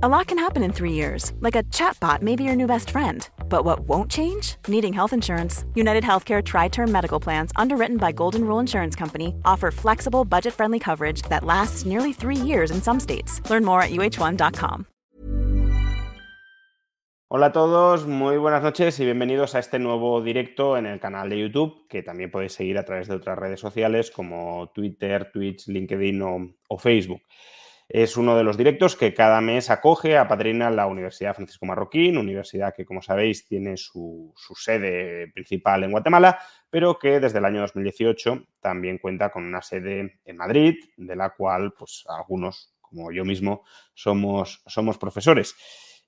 A lot can happen in three years, like a chatbot may be your new best friend. But what won't change? Needing health insurance. United Healthcare Tri Term Medical Plans, underwritten by Golden Rule Insurance Company, offer flexible, budget friendly coverage that lasts nearly three years in some states. Learn more at uh1.com. Hola a todos, muy buenas noches y bienvenidos a este nuevo directo en el canal de YouTube, que también podéis seguir a través de otras redes sociales como Twitter, Twitch, LinkedIn o, o Facebook. Es uno de los directos que cada mes acoge a Padrina la Universidad Francisco Marroquín, universidad que, como sabéis, tiene su, sede principal en Guatemala, pero que desde el año 2018 también cuenta con una sede en Madrid, de la cual pues, algunos, como yo mismo, somos, somos profesores.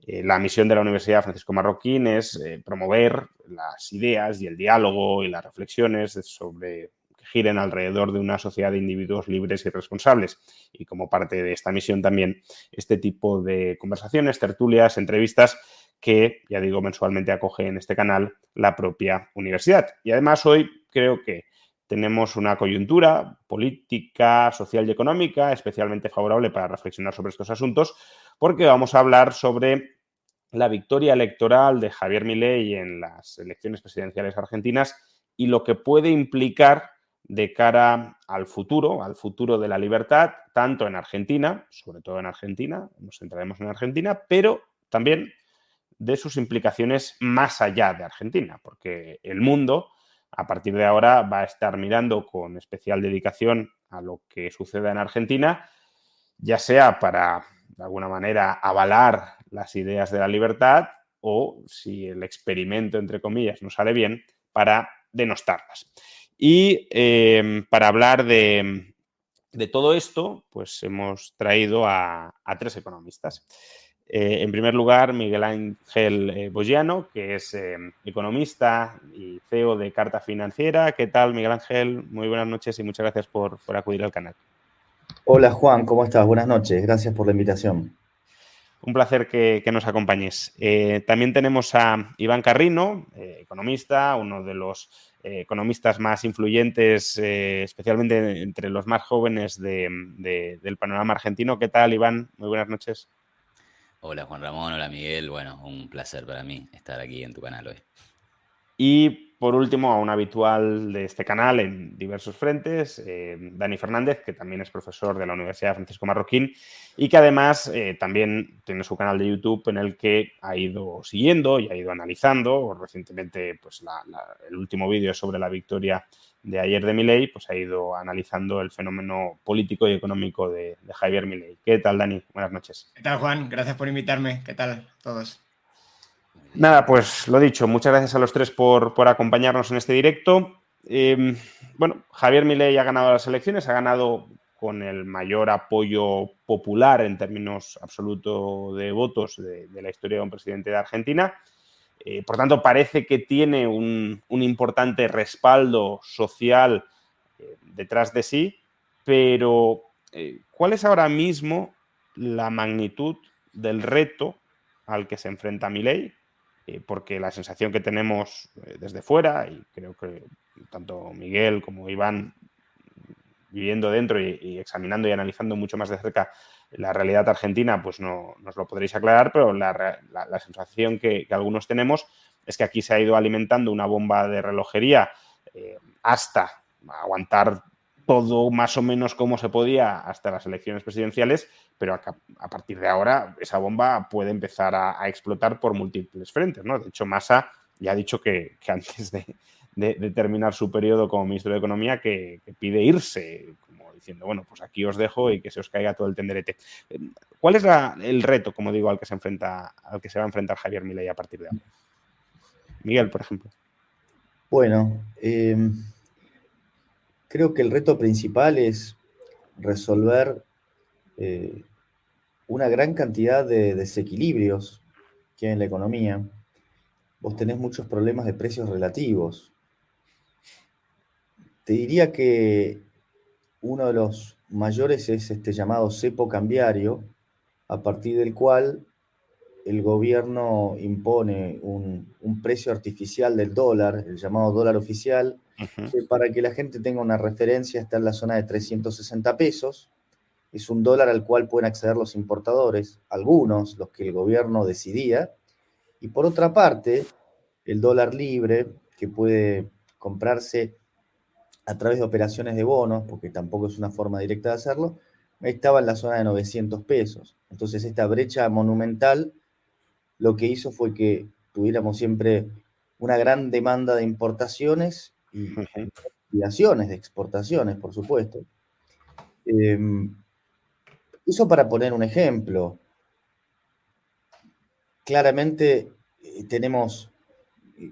Eh, la misión de la Universidad Francisco Marroquín es eh, promover las ideas y el diálogo y las reflexiones sobre giren alrededor de una sociedad de individuos libres y responsables. Y como parte de esta misión también este tipo de conversaciones, tertulias, entrevistas que, ya digo, mensualmente acoge en este canal la propia universidad. Y además hoy creo que tenemos una coyuntura política, social y económica especialmente favorable para reflexionar sobre estos asuntos, porque vamos a hablar sobre la victoria electoral de Javier Milei en las elecciones presidenciales argentinas y lo que puede implicar de cara al futuro, al futuro de la libertad, tanto en Argentina, sobre todo en Argentina, nos centraremos en Argentina, pero también de sus implicaciones más allá de Argentina, porque el mundo a partir de ahora va a estar mirando con especial dedicación a lo que suceda en Argentina, ya sea para, de alguna manera, avalar las ideas de la libertad o, si el experimento, entre comillas, no sale bien, para denostarlas. Y em, para hablar de, todo esto, pues hemos traído a, tres economistas. Eh, en primer lugar, Miguel Ángel eh, Bogiano, que es em, economista y CEO de Carta Financiera. ¿Qué tal, Miguel Ángel? Muy buenas noches y muchas gracias por, acudir al canal. Hola, Juan, ¿cómo estás? Buenas noches. Gracias por la invitación. Un placer que, nos acompañes. Eh, también tenemos a Iván Carrino, economista, uno de los eh, economistas más influyentes, eh, especialmente entre los más jóvenes del panorama argentino. ¿Qué tal, Iván? Muy buenas noches. Hola, Juan Ramón. Hola, Miguel. Bueno, un placer para mí estar aquí en tu canal hoy. Y por último, a un habitual de este canal en diversos frentes, eh, Dani Fernández, que también es profesor de la Universidad Francisco Marroquín y que además eh, también tiene su canal de YouTube en el que ha ido siguiendo y ha ido analizando. Recientemente, pues el último vídeo sobre la victoria de ayer de Milei, pues ha ido analizando el fenómeno político y económico de, de Javier Milei. ¿Qué tal, Dani? Buenas noches. ¿Qué tal, Juan? Gracias por invitarme. ¿Qué tal todos? Nada, pues lo dicho, muchas gracias a los tres por, acompañarnos en este directo. Em, bueno, Javier Milei ha ganado las elecciones, ha ganado con el mayor apoyo popular en términos absolutos de votos de, la historia de un presidente de Argentina. Eh, por tanto, parece que tiene un, importante respaldo social eh, detrás de sí, pero eh, ¿cuál es ahora mismo la magnitud del reto al que se enfrenta Milei? Eh, porque la sensación que tenemos eh, desde fuera, y creo que tanto Miguel como Iván viviendo dentro y, examinando y analizando mucho más de cerca la realidad argentina, pues no nos lo podréis aclarar, pero la, sensación que, algunos tenemos es que aquí se ha ido alimentando una bomba de relojería eh, hasta aguantar todo más o menos como se podía hasta las elecciones presidenciales, pero a, partir de ahora esa bomba puede empezar a, explotar por múltiples frentes. ¿no? De hecho, Massa ya ha dicho que, antes de, terminar su periodo como ministro de Economía, que, pide irse, como diciendo, bueno, pues aquí os dejo y que se os caiga todo el tenderete. ¿Cuál es el reto, como digo, al que se enfrenta, al que se va a enfrentar Javier Milei a partir de ahora? Miguel, por ejemplo. Bueno, eh, Creo que el reto principal es resolver eh, una gran cantidad de desequilibrios que hay en la economía. Vos tenés muchos problemas de precios relativos. Te diría que uno de los mayores es este llamado cepo cambiario, a partir del cual el gobierno impone un, un precio artificial del dólar, el llamado dólar oficial, para que la gente tenga una referencia está en la zona de 360 pesos, es un dólar al cual pueden acceder los importadores, algunos, los que el gobierno decidía, y por otra parte, el dólar libre, que puede comprarse a través de operaciones de bonos, porque tampoco es una forma directa de hacerlo, estaba en la zona de 900 pesos. Entonces esta brecha monumental lo que hizo fue que tuviéramos siempre una gran demanda de importaciones y liquidaciones de exportaciones, por supuesto. Em, eso para poner un ejemplo. Claramente eh, tenemos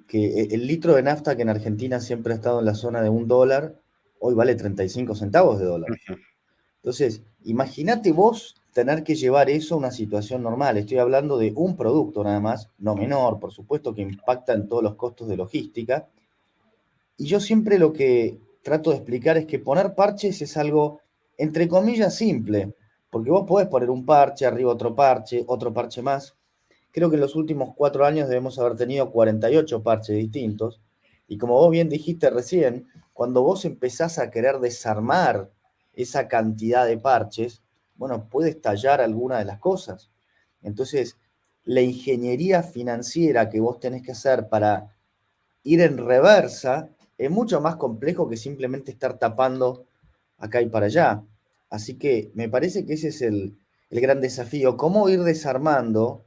que el litro de nafta que en Argentina siempre ha estado en la zona de un dólar, hoy vale 35 centavos de dólar. Entonces, imagínate vos tener que llevar eso a una situación normal. Estoy hablando de un producto nada más, no menor, por supuesto, que impacta en todos los costos de logística. Y yo siempre lo que trato de explicar es que poner parches es algo, entre comillas, simple, porque vos podés poner un parche, arriba otro parche, otro parche más. Creo que en los últimos cuatro años debemos haber tenido 48 parches distintos. Y como vos bien dijiste recién, cuando vos empezás a querer desarmar esa cantidad de parches, bueno, puede estallar alguna de las cosas. Entonces, la ingeniería financiera que vos tenés que hacer para ir en reversa es mucho más complejo que simplemente estar tapando acá y para allá. Así que me parece que ese es el, gran desafío, cómo ir desarmando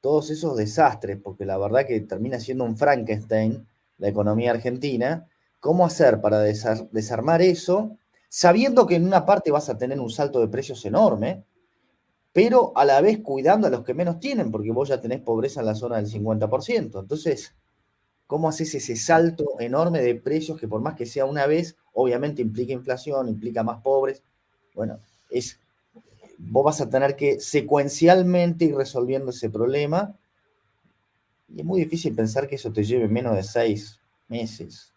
todos esos desastres, porque la verdad que termina siendo un Frankenstein la economía argentina, cómo hacer para desarmar eso sabiendo que en una parte vas a tener un salto de precios enorme, pero a la vez cuidando a los que menos tienen, porque vos ya tenés pobreza en la zona del 50%. Entonces, ¿cómo haces ese salto enorme de precios que por más que sea una vez, obviamente implica inflación, implica más pobres? Bueno, es, vos vas a tener que secuencialmente ir resolviendo ese problema. Y es muy difícil pensar que eso te lleve menos de seis meses,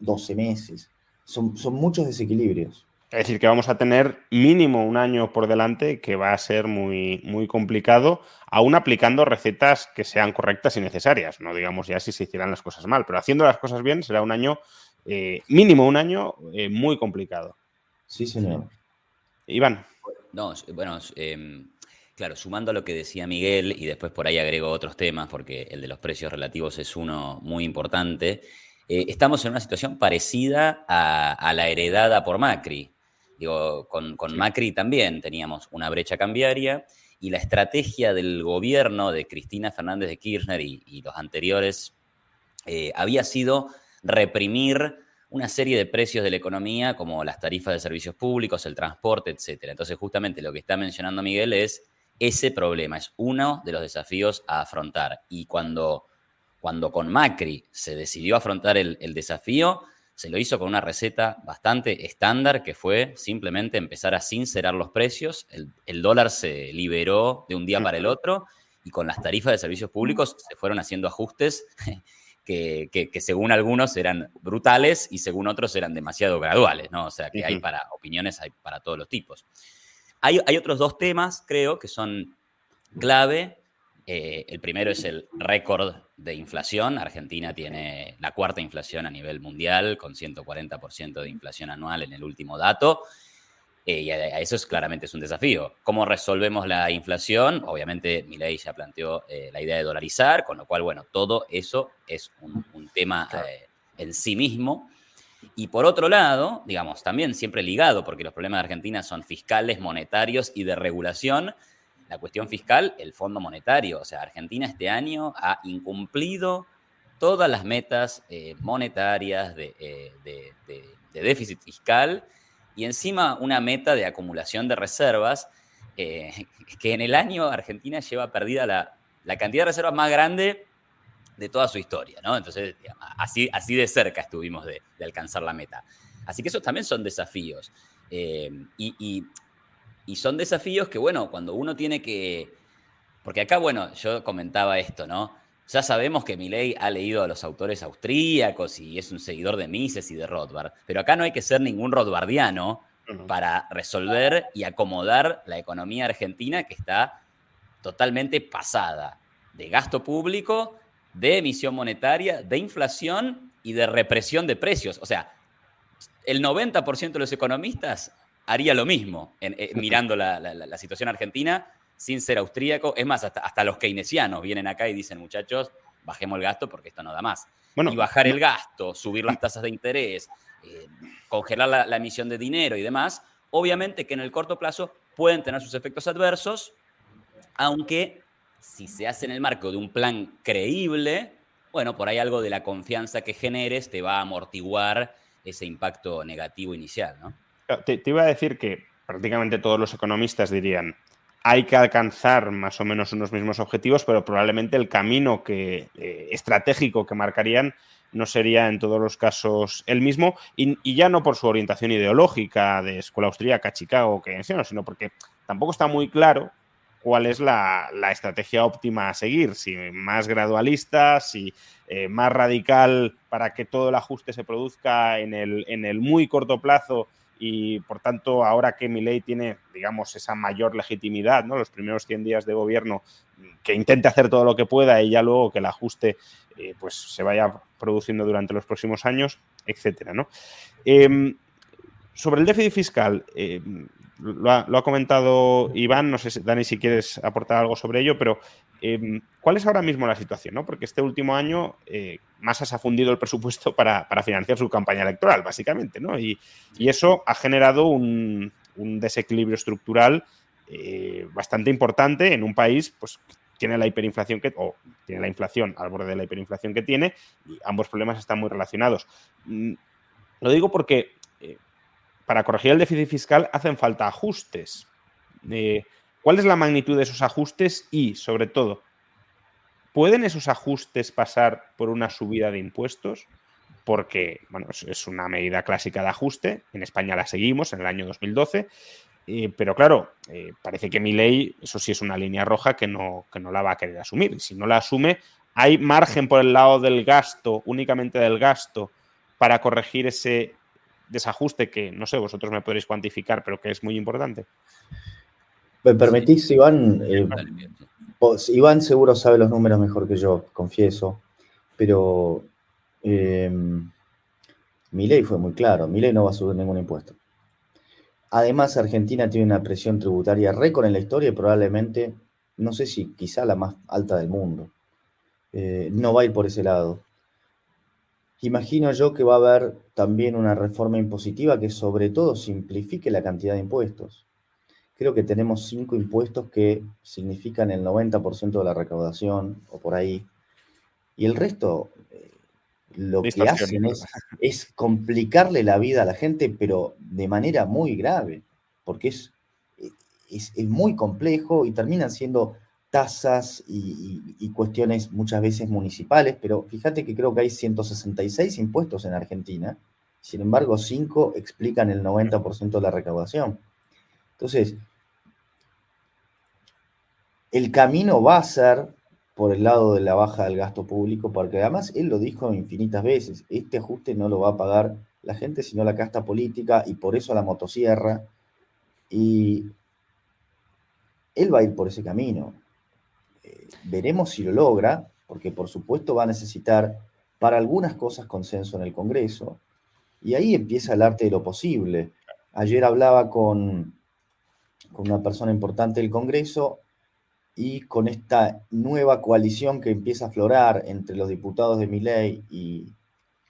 12 meses son, muchos desequilibrios. Es decir, que vamos a tener mínimo un año por delante que va a ser muy, muy complicado, aún aplicando recetas que sean correctas y necesarias. No digamos ya si se hicieran las cosas mal, pero haciendo las cosas bien será un año, eh, mínimo un año, eh, muy complicado. Sí, señor. Iván. No, bueno, em, claro, sumando a lo que decía Miguel y después por ahí agrego otros temas, porque el de los precios relativos es uno muy importante. Eh, estamos en una situación parecida a, la heredada por Macri. Digo, con, Macri también teníamos una brecha cambiaria y la estrategia del gobierno de Cristina Fernández de Kirchner y, los anteriores eh, había sido reprimir una serie de precios de la economía, como las tarifas de servicios públicos, el transporte, etc. Entonces, justamente lo que está mencionando Miguel es ese problema, es uno de los desafíos a afrontar. Y cuando cuando con Macri se decidió afrontar el, desafío, se lo hizo con una receta bastante estándar que fue simplemente empezar a sincerar los precios. El, dólar se liberó de un día para el otro y con las tarifas de servicios públicos se fueron haciendo ajustes que, según algunos eran brutales y según otros eran demasiado graduales, ¿no? O sea que hay para opiniones, hay para todos los tipos. Hay, hay otros dos temas, creo, que son clave eh, el primero es el récord de inflación. Argentina tiene la cuarta inflación a nivel mundial, con 140% de inflación anual en el último dato. Eh, y a eso es claramente es un desafío. ¿Cómo resolvemos la inflación? Obviamente, Milei ya planteó eh, la idea de dolarizar, con lo cual, bueno, todo eso es un, tema en sí mismo. Y por otro lado, digamos, también siempre ligado, porque los problemas de Argentina son fiscales, monetarios y de regulación, la cuestión fiscal, el Fondo Monetario. O sea, Argentina este año ha incumplido todas las metas eh, monetarias eh, de, déficit fiscal y encima una meta de acumulación de reservas, eh, que en el año Argentina lleva perdida la, cantidad de reservas más grande de toda su historia, ¿no? Entonces, así, así de cerca estuvimos de, alcanzar la meta. Así que esos también son desafíos. y son desafíos que, bueno, cuando uno tiene que... Porque acá, bueno, yo comentaba esto, ¿no? Ya sabemos que Milei ha leído a los autores austríacos y es un seguidor de Mises y de Rothbard, pero acá no hay que ser ningún Rothbardiano para resolver y acomodar la economía argentina que está totalmente pasada de gasto público, de emisión monetaria, de inflación y de represión de precios. O sea, el 90% de los economistas haría lo mismo eh, mirando la, situación argentina sin ser austríaco. Es más, hasta, los keynesianos vienen acá y dicen, muchachos, bajemos el gasto porque esto no da más. y bajar el gasto, subir las tasas de interés, eh, congelar la, emisión de dinero y demás, obviamente que en el corto plazo pueden tener sus efectos adversos, aunque si se hace en el marco de un plan creíble, bueno, por ahí algo de la confianza que generes te va a amortiguar ese impacto negativo inicial, ¿no? Te, iba a decir que prácticamente todos los economistas dirían, hay que alcanzar más o menos unos mismos objetivos, pero probablemente el camino que, eh, estratégico que marcarían no sería en todos los casos el mismo, y, ya no por su orientación ideológica de escuela austríaca, Chicago, que sino porque tampoco está muy claro cuál es la, estrategia óptima a seguir, si más gradualista, si eh, más radical para que todo el ajuste se produzca en el, en el muy corto plazo y por tanto ahora que mi ley tiene, digamos, esa mayor legitimidad, ¿no? Los primeros 100 días de gobierno, que intente hacer todo lo que pueda y ya luego que el ajuste eh, pues se vaya produciendo durante los próximos años, etcétera, ¿no? Em, sobre el déficit fiscal, em, lo, ha, comentado Iván, no sé, Dani, si quieres aportar algo sobre ello, pero em, ¿cuál es ahora mismo la situación? ¿no? Porque este último año eh, Massa se ha fundido el presupuesto para, financiar su campaña electoral, básicamente, ¿no? Y, eso ha generado un, desequilibrio estructural eh, bastante importante en un país pues, tiene la hiperinflación que, o tiene la inflación al borde de la hiperinflación que tiene, y ambos problemas están muy relacionados. Mm, lo digo porque eh, para corregir el déficit fiscal hacen falta ajustes. Eh, ¿Cuál es la magnitud de esos ajustes? Y, sobre todo, ¿pueden esos ajustes pasar por una subida de impuestos? Porque, bueno, es una medida clásica de ajuste. En España la seguimos en el año 2012 eh, pero claro, eh, parece que mi ley, eso sí es una línea roja que no, que no la va a querer asumir. Si no la asume, hay margen por el lado del gasto, únicamente del gasto, para corregir ese desajuste que, no sé, vosotros me podréis cuantificar, pero que es muy importante. ¿Me permitís, Iván? Eh, Iván seguro sabe los números mejor que yo, confieso, pero mi ley fue muy claro, mi ley no va a subir ningún impuesto. Además, Argentina tiene una presión tributaria récord en la historia y probablemente, no sé si quizá la más alta del mundo. Eh, no va a ir por ese lado. Imagino yo que va a haber también una reforma impositiva que sobre todo simplifique la cantidad de impuestos. Creo que tenemos cinco impuestos que significan el 90% de la recaudación o por ahí. Y el resto lo que hacen es, complicarle la vida a la gente, pero de manera muy grave, porque es, es, muy complejo y terminan siendo tasas y, cuestiones muchas veces municipales, pero fíjate que creo que hay 166 impuestos en Argentina, sin embargo 5 explican el 90% de la recaudación. Entonces, el camino va a ser por el lado de la baja del gasto público, porque además él lo dijo infinitas veces, este ajuste no lo va a pagar la gente, sino la casta política, y por eso la motosierra, y él va a ir por ese camino. Eh, veremos si lo logra, porque por supuesto va a necesitar para algunas cosas consenso en el Congreso, y ahí empieza el arte de lo posible. Ayer hablaba con, con una persona importante del Congreso y con esta nueva coalición que empieza a aflorar entre los diputados de Miley y,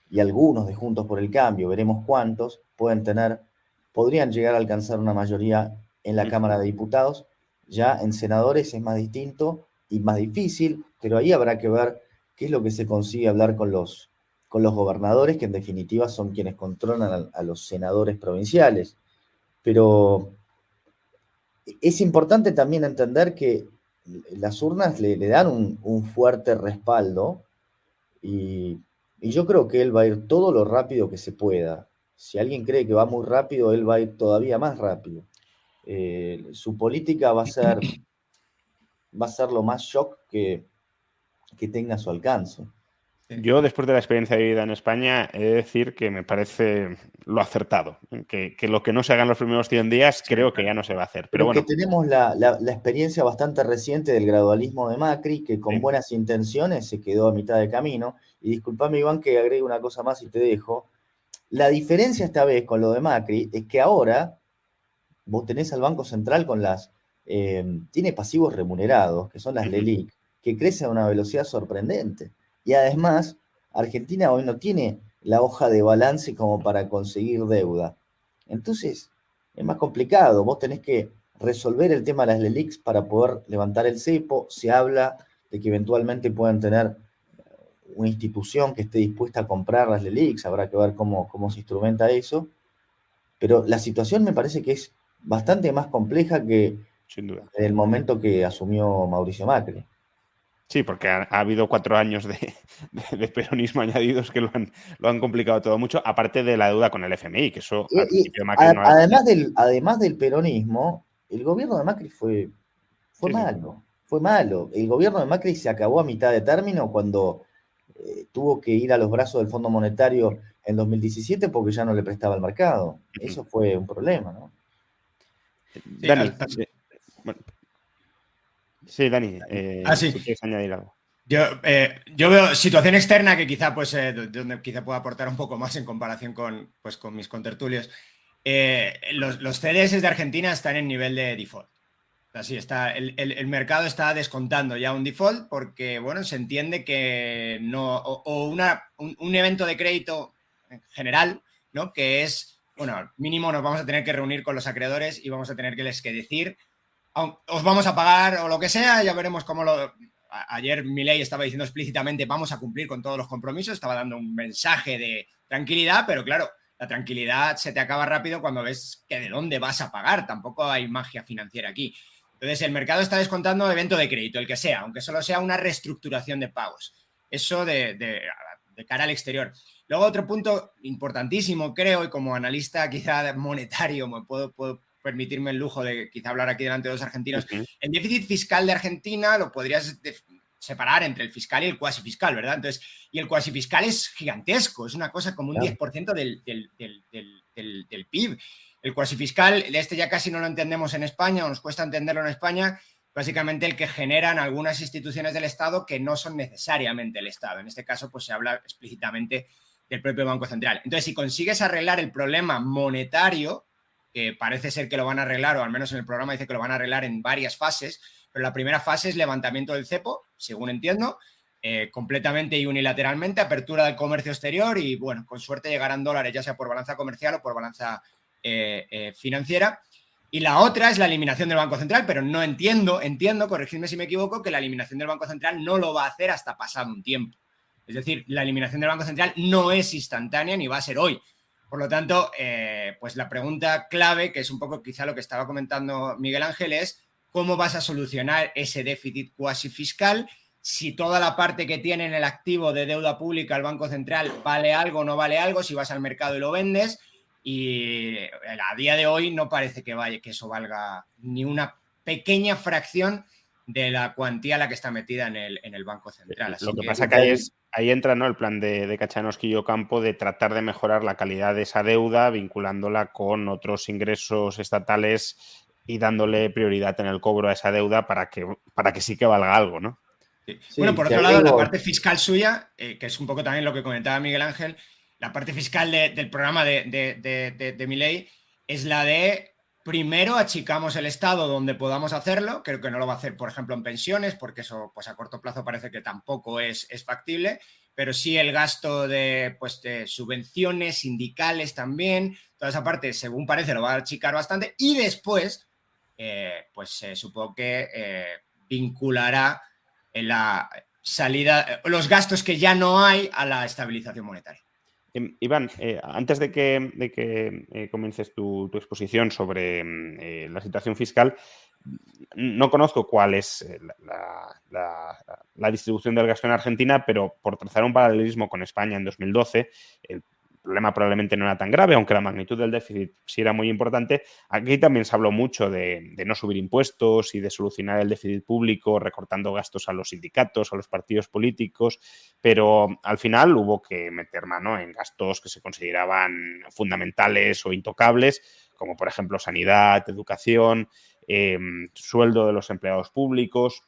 y algunos de Juntos por el Cambio, veremos cuántos, pueden tener, podrían llegar a alcanzar una mayoría en la Cámara de Diputados. Ya en senadores es más distinto y más difícil, pero ahí habrá que ver qué es lo que se consigue hablar con los, con los gobernadores, que en definitiva son quienes controlan a los senadores provinciales. Pero es importante también entender que las urnas le, dan un, fuerte respaldo y, yo creo que él va a ir todo lo rápido que se pueda. Si alguien cree que va muy rápido, él va a ir todavía más rápido. Eh, su política va a ser va a ser lo más shock que, que tenga a su alcance. Yo, después de la experiencia vivida en España, he de decir que me parece lo acertado. Que, lo que no se haga en los primeros 100 días, creo que ya no se va a hacer. Pero bueno. tenemos la, experiencia bastante reciente del gradualismo de Macri, que con buenas intenciones se quedó a mitad de camino. Y disculpame, Iván, que agregue una cosa más y te dejo. La diferencia esta vez con lo de Macri es que ahora vos tenés al Banco Central con las... Eh, tiene pasivos remunerados, que son las LELIC, que crecen a una velocidad sorprendente. Y además, Argentina hoy no tiene la hoja de balance como para conseguir deuda. Entonces, es más complicado. Vos tenés que resolver el tema de las LELICs para poder levantar el cepo. Se habla de que eventualmente puedan tener una institución que esté dispuesta a comprar las LELICs, habrá que ver cómo, cómo se instrumenta eso. Pero la situación me parece que es bastante más compleja que Sin el momento que asumió Mauricio Macri. Sí, porque ha, habido cuatro años de, peronismo añadidos que lo han, lo han, complicado todo mucho, aparte de la deuda con el FMI, que eso... además, del, además del peronismo, el gobierno de Macri fue, fue malo, fue malo. El gobierno de Macri se acabó a mitad de término cuando eh, tuvo que ir a los brazos del Fondo Monetario en 2017 porque ya no le prestaba el mercado. Eso fue un problema, ¿no? Dani, sí, Dani, eh, ah, si quieres añadir algo. Yo, eh, yo, veo situación externa que quizá, pues, donde quizá pueda aportar un poco más en comparación con, pues, con mis contertulios. los, los CDS de Argentina están en nivel de default. Así está, el, mercado está descontando ya un default porque, bueno, se entiende que no, o, una, un, evento de crédito en general, ¿no? Que es, bueno, mínimo nos vamos a tener que reunir con los acreedores y vamos a tener que les que decir, os vamos a pagar o lo que sea, ya veremos cómo lo... Ayer Milei estaba diciendo explícitamente, vamos a cumplir con todos los compromisos, estaba dando un mensaje de tranquilidad, pero claro, la tranquilidad se te acaba rápido cuando ves que de dónde vas a pagar, tampoco hay magia financiera aquí. Entonces, el mercado está descontando evento de crédito, el que sea, aunque solo sea una reestructuración de pagos. Eso de, cara al exterior. Luego, otro punto importantísimo, creo, y como analista quizá monetario, me puedo, permitirme el lujo de quizá hablar aquí delante de los argentinos, el déficit fiscal de Argentina lo podrías separar entre el fiscal y el cuasi fiscal, ¿verdad? Entonces, y el cuasi fiscal es gigantesco, es una cosa como un 10% del, del PIB. El cuasi fiscal, este ya casi no lo entendemos en España o nos cuesta entenderlo en España, básicamente el que generan algunas instituciones del Estado que no son necesariamente el Estado. En este caso, pues se habla explícitamente del propio Banco Central. Entonces, si consigues arreglar el problema monetario, que parece ser que lo van a arreglar, o al menos en el programa dice que lo van a arreglar en varias fases, pero la primera fase es levantamiento del cepo, según entiendo, eh, completamente y unilateralmente, apertura del comercio exterior y, bueno, con suerte llegarán dólares, ya sea por balanza comercial o por balanza eh, eh, financiera. Y la otra es la eliminación del Banco Central, pero no entiendo, entiendo, corregidme si me equivoco, que la eliminación del Banco Central no lo va a hacer hasta pasado un tiempo. Es decir, la eliminación del Banco Central no es instantánea ni va a ser hoy. Por lo tanto, eh, pues la pregunta clave, que es un poco quizá lo que estaba comentando Miguel Ángel, es cómo vas a solucionar ese déficit cuasi fiscal si toda la parte que tiene en el activo de deuda pública el Banco Central vale algo o no vale algo, si vas al mercado y lo vendes, y a día de hoy no parece que, vaya, que eso valga ni una pequeña fracción de la cuantía a la que está metida en el, en el Banco Central. Lo que, pasa que ahí, es, ahí entra ¿no? el plan de, de Cachanovski y Campo de tratar de mejorar la calidad de esa deuda vinculándola con otros ingresos estatales y dándole prioridad en el cobro a esa deuda para que, para que sí que valga algo, ¿no? bueno, por otro lado, la parte fiscal suya, eh, que es un poco también lo que comentaba Miguel Ángel, la parte fiscal del programa de, de, mi ley es la de primero achicamos el Estado donde podamos hacerlo, creo que no lo va a hacer, por ejemplo, en pensiones, porque eso pues a corto plazo parece que tampoco es, factible, pero sí el gasto de, pues, subvenciones sindicales también, toda esa parte, según parece, lo va a achicar bastante, y después, eh, pues supongo que eh, vinculará la salida, los gastos que ya no hay a la estabilización monetaria. Em, Iván, eh, antes de que, que eh, comiences tu, exposición sobre mm, eh, la situación fiscal, no conozco cuál es la, distribución del gasto en Argentina, pero por trazar un paralelismo con España en 2012, el problema probablemente no era tan grave, aunque la magnitud del déficit sí era muy importante. Aquí también se habló mucho de, no subir impuestos y de solucionar el déficit público recortando gastos a los sindicatos, a los partidos políticos, pero al final hubo que meter mano en gastos que se consideraban fundamentales o intocables, como por ejemplo sanidad, educación, em, sueldo de los empleados públicos.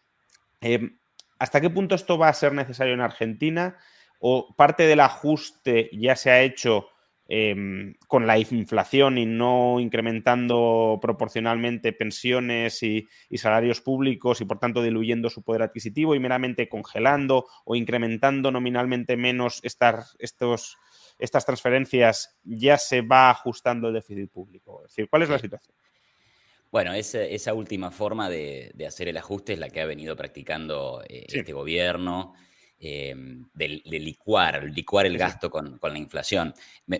Em, ¿Hasta qué punto esto va a ser necesario en Argentina? O parte del ajuste ya se ha hecho em, con la inflación y no incrementando proporcionalmente pensiones y, salarios públicos y por tanto diluyendo su poder adquisitivo y meramente congelando o incrementando nominalmente menos estas, estos, estas transferencias, ya se va ajustando el déficit público. Es decir, ¿cuál es la situación? Bueno, esa, última forma de, hacer el ajuste es la que ha venido practicando eh, este gobierno. Eh, de, licuar, licuar el gasto con, la inflación.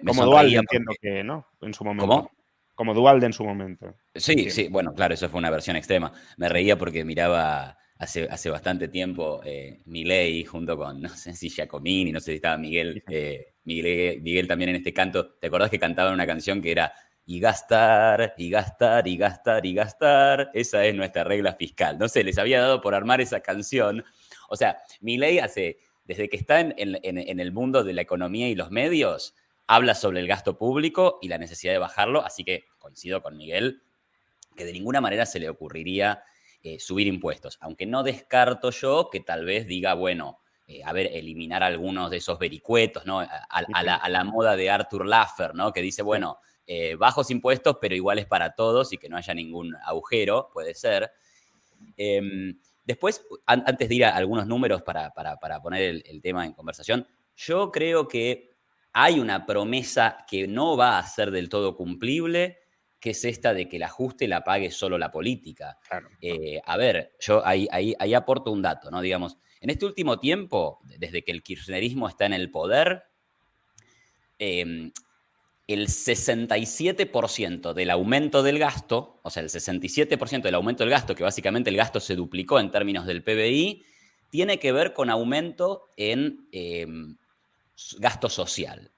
Como Dualde entiendo que, ¿no? En su momento. ¿Cómo? Como Dualde en su momento. Sí, sí, bueno, claro, eso fue una versión extrema. Me reía porque miraba hace, hace bastante tiempo eh, Milei junto con, no sé si Giacomini, no sé si estaba Miguel, eh, Miguel, Miguel también en este canto. ¿Te acordás que cantaban una canción que era y gastar, y gastar, y gastar, y gastar. Esa es nuestra regla fiscal. No sé, les había dado por armar esa canción o sea, mi ley hace, desde que está en, el mundo de la economía y los medios, habla sobre el gasto público y la necesidad de bajarlo, así que coincido con Miguel que de ninguna manera se le ocurriría eh, subir impuestos, aunque no descarto yo que tal vez diga, bueno, eh, a ver, eliminar algunos de esos vericuetos, ¿no? A, la, moda de Arthur Laffer, ¿no? Que dice, bueno, eh, bajos impuestos, pero iguales para todos y que no haya ningún agujero, puede ser. Em, Después, antes de ir a algunos números para, poner el, tema en conversación, yo creo que hay una promesa que no va a ser del todo cumplible, que es esta de que el ajuste la pague solo la política. Eh, a ver, yo ahí, ahí, aporto un dato, ¿no? Digamos, en este último tiempo, desde que el kirchnerismo está en el poder, eh, el 67% del aumento del gasto, o sea, el 67% del aumento del gasto, que básicamente el gasto se duplicó en términos del PBI, tiene que ver con aumento en em, gasto social.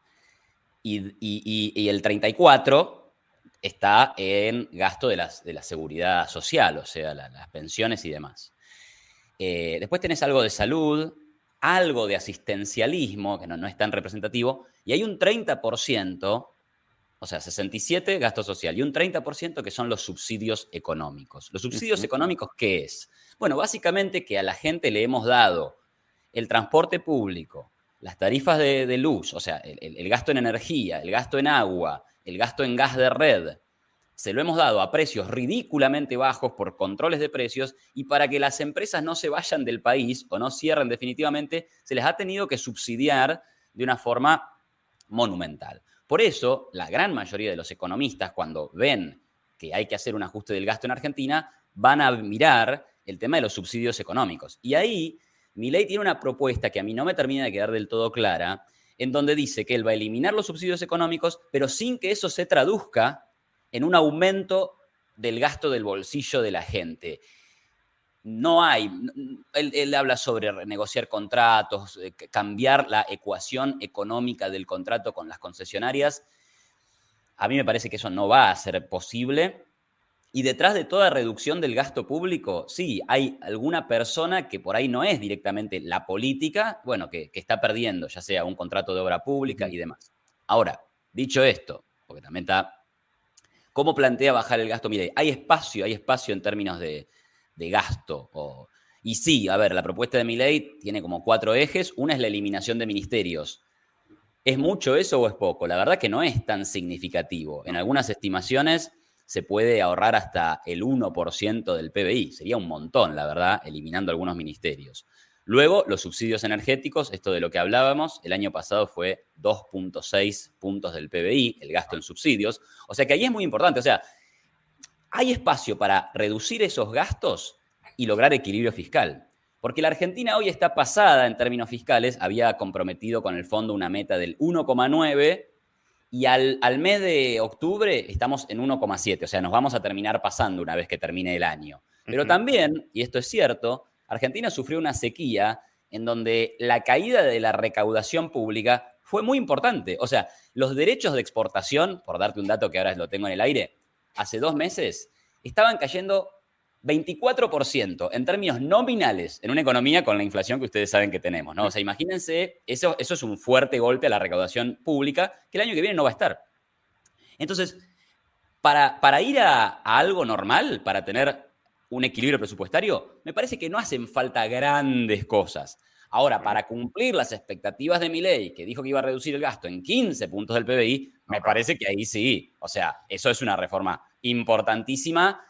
Y, el 34% está en gasto de, de la seguridad social, o sea, las pensiones y demás. Eh, después tenés algo de salud, algo de asistencialismo, que no, no es tan representativo, y hay un 30% o sea, 67 gasto social y un 30% que son los subsidios económicos. ¿Los subsidios económicos qué es? Bueno, básicamente que a la gente le hemos dado el transporte público, las tarifas de, luz, o sea, el, gasto en energía, el gasto en agua, el gasto en gas de red, se lo hemos dado a precios ridículamente bajos por controles de precios y para que las empresas no se vayan del país o no cierren definitivamente, se les ha tenido que subsidiar de una forma monumental. Por eso, la gran mayoría de los economistas, cuando ven que hay que hacer un ajuste del gasto en Argentina, van a mirar el tema de los subsidios económicos. Y ahí, mi ley tiene una propuesta que a mí no me termina de quedar del todo clara, en donde dice que él va a eliminar los subsidios económicos, pero sin que eso se traduzca en un aumento del gasto del bolsillo de la gente no hay, él, habla sobre renegociar contratos, eh, cambiar la ecuación económica del contrato con las concesionarias. A mí me parece que eso no va a ser posible. Y detrás de toda reducción del gasto público, sí, hay alguna persona que por ahí no es directamente la política, bueno, que, está perdiendo, ya sea un contrato de obra pública y demás. Ahora, dicho esto, porque también está, ¿cómo plantea bajar el gasto? Mire, hay espacio, hay espacio en términos de, de gasto. y sí, a ver, la propuesta de mi ley tiene como cuatro ejes. Una es la eliminación de ministerios. ¿Es mucho eso o es poco? La verdad que no es tan significativo. En algunas estimaciones se puede ahorrar hasta el 1% del PBI. Sería un montón, la verdad, eliminando algunos ministerios. Luego, los subsidios energéticos, esto de lo que hablábamos, el año pasado fue 2.6 puntos del PBI, el gasto en subsidios. O sea que ahí es muy importante. O sea, hay espacio para reducir esos gastos y lograr equilibrio fiscal. Porque la Argentina hoy está pasada en términos fiscales, había comprometido con el fondo una meta del 1,9 y al, al, mes de octubre estamos en 1,7, o sea, nos vamos a terminar pasando una vez que termine el año. Pero también, y esto es cierto, Argentina sufrió una sequía en donde la caída de la recaudación pública fue muy importante. O sea, los derechos de exportación, por darte un dato que ahora lo tengo en el aire, hace dos meses, estaban cayendo 24% en términos nominales en una economía con la inflación que ustedes saben que tenemos, ¿no? O sea, imagínense, eso, eso es un fuerte golpe a la recaudación pública que el año que viene no va a estar. Entonces, para, para ir a, algo normal, para tener un equilibrio presupuestario, me parece que no hacen falta grandes cosas. Ahora, para cumplir las expectativas de mi ley, que dijo que iba a reducir el gasto en 15 puntos del PBI, me parece que ahí sí. O sea, eso es una reforma importantísima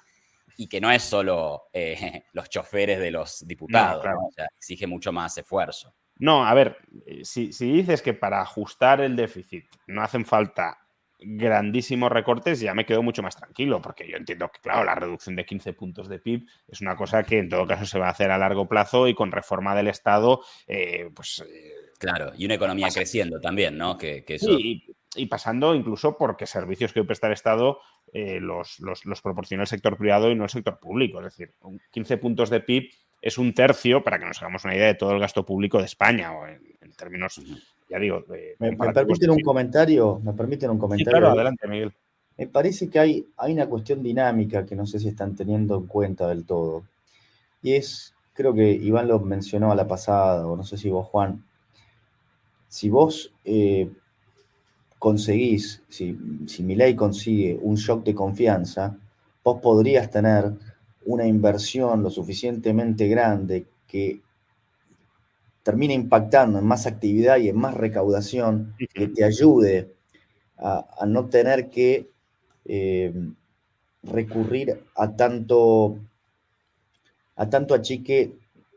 y que no es solo eh, los choferes de los diputados, o sea, exige mucho más esfuerzo. No, a ver, eh, si, dices que para ajustar el déficit no hacen falta grandísimos recortes, ya me quedo mucho más tranquilo, porque yo entiendo que, claro, la reducción de 15 puntos de PIB es una cosa que en todo caso se va a hacer a largo plazo y con reforma del Estado, eh, pues... claro, y una economía creciendo también, ¿no? Que, Sí, y pasando incluso porque servicios que hoy presta el Estado eh, los, los, proporciona el sector privado y no el sector público. Es decir, 15 puntos de PIB es un tercio, para que nos hagamos una idea, de todo el gasto público de España, o en, términos, ya digo... ¿Me, permiten un comentario? ¿Me permiten un comentario? claro, adelante, Miguel. Me parece que hay, hay una cuestión dinámica que no sé si están teniendo en cuenta del todo. Y es, creo que Iván lo mencionó a la pasada, o no sé si vos, Juan, si vos eh, conseguís, si, si ley consigue un shock de confianza, vos podrías tener una inversión lo suficientemente grande que termine impactando en más actividad y en más recaudación, que te ayude a, no tener que eh, recurrir a tanto, a tanto achique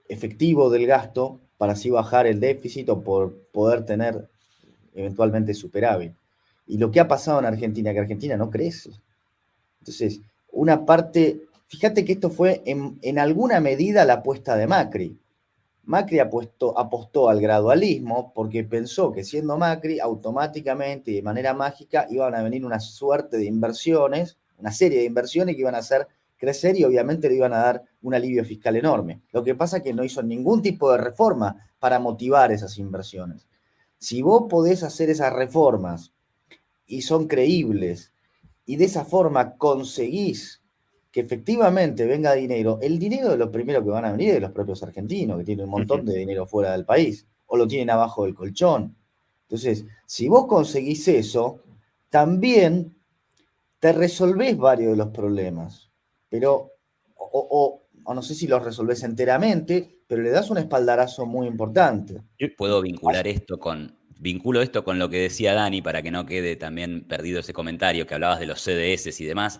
efectivo del gasto para así bajar el déficit o por poder tener eventualmente superávit. Y lo que ha pasado en Argentina, que Argentina no crece. Entonces, una parte, fíjate que esto fue en, alguna medida la apuesta de Macri. Macri apuesto, apostó al gradualismo porque pensó que siendo Macri, automáticamente y de manera mágica iban a venir una suerte de inversiones, una serie de inversiones que iban a hacer crecer y obviamente le iban a dar un alivio fiscal enorme. Lo que pasa es que no hizo ningún tipo de reforma para motivar esas inversiones. Si vos podés hacer esas reformas y son creíbles y de esa forma conseguís que efectivamente venga dinero, el dinero de los primeros que van a venir es de los propios argentinos, que tienen un montón de dinero fuera del país, o lo tienen abajo del colchón. Entonces, si vos conseguís eso, también te resolvés varios de los problemas, pero, o, o no sé si los resolvés enteramente, pero le das un espaldarazo muy importante. Yo puedo vincular esto con, vinculo esto con lo que decía Dani para que no quede también perdido ese comentario que hablabas de los CDS y demás.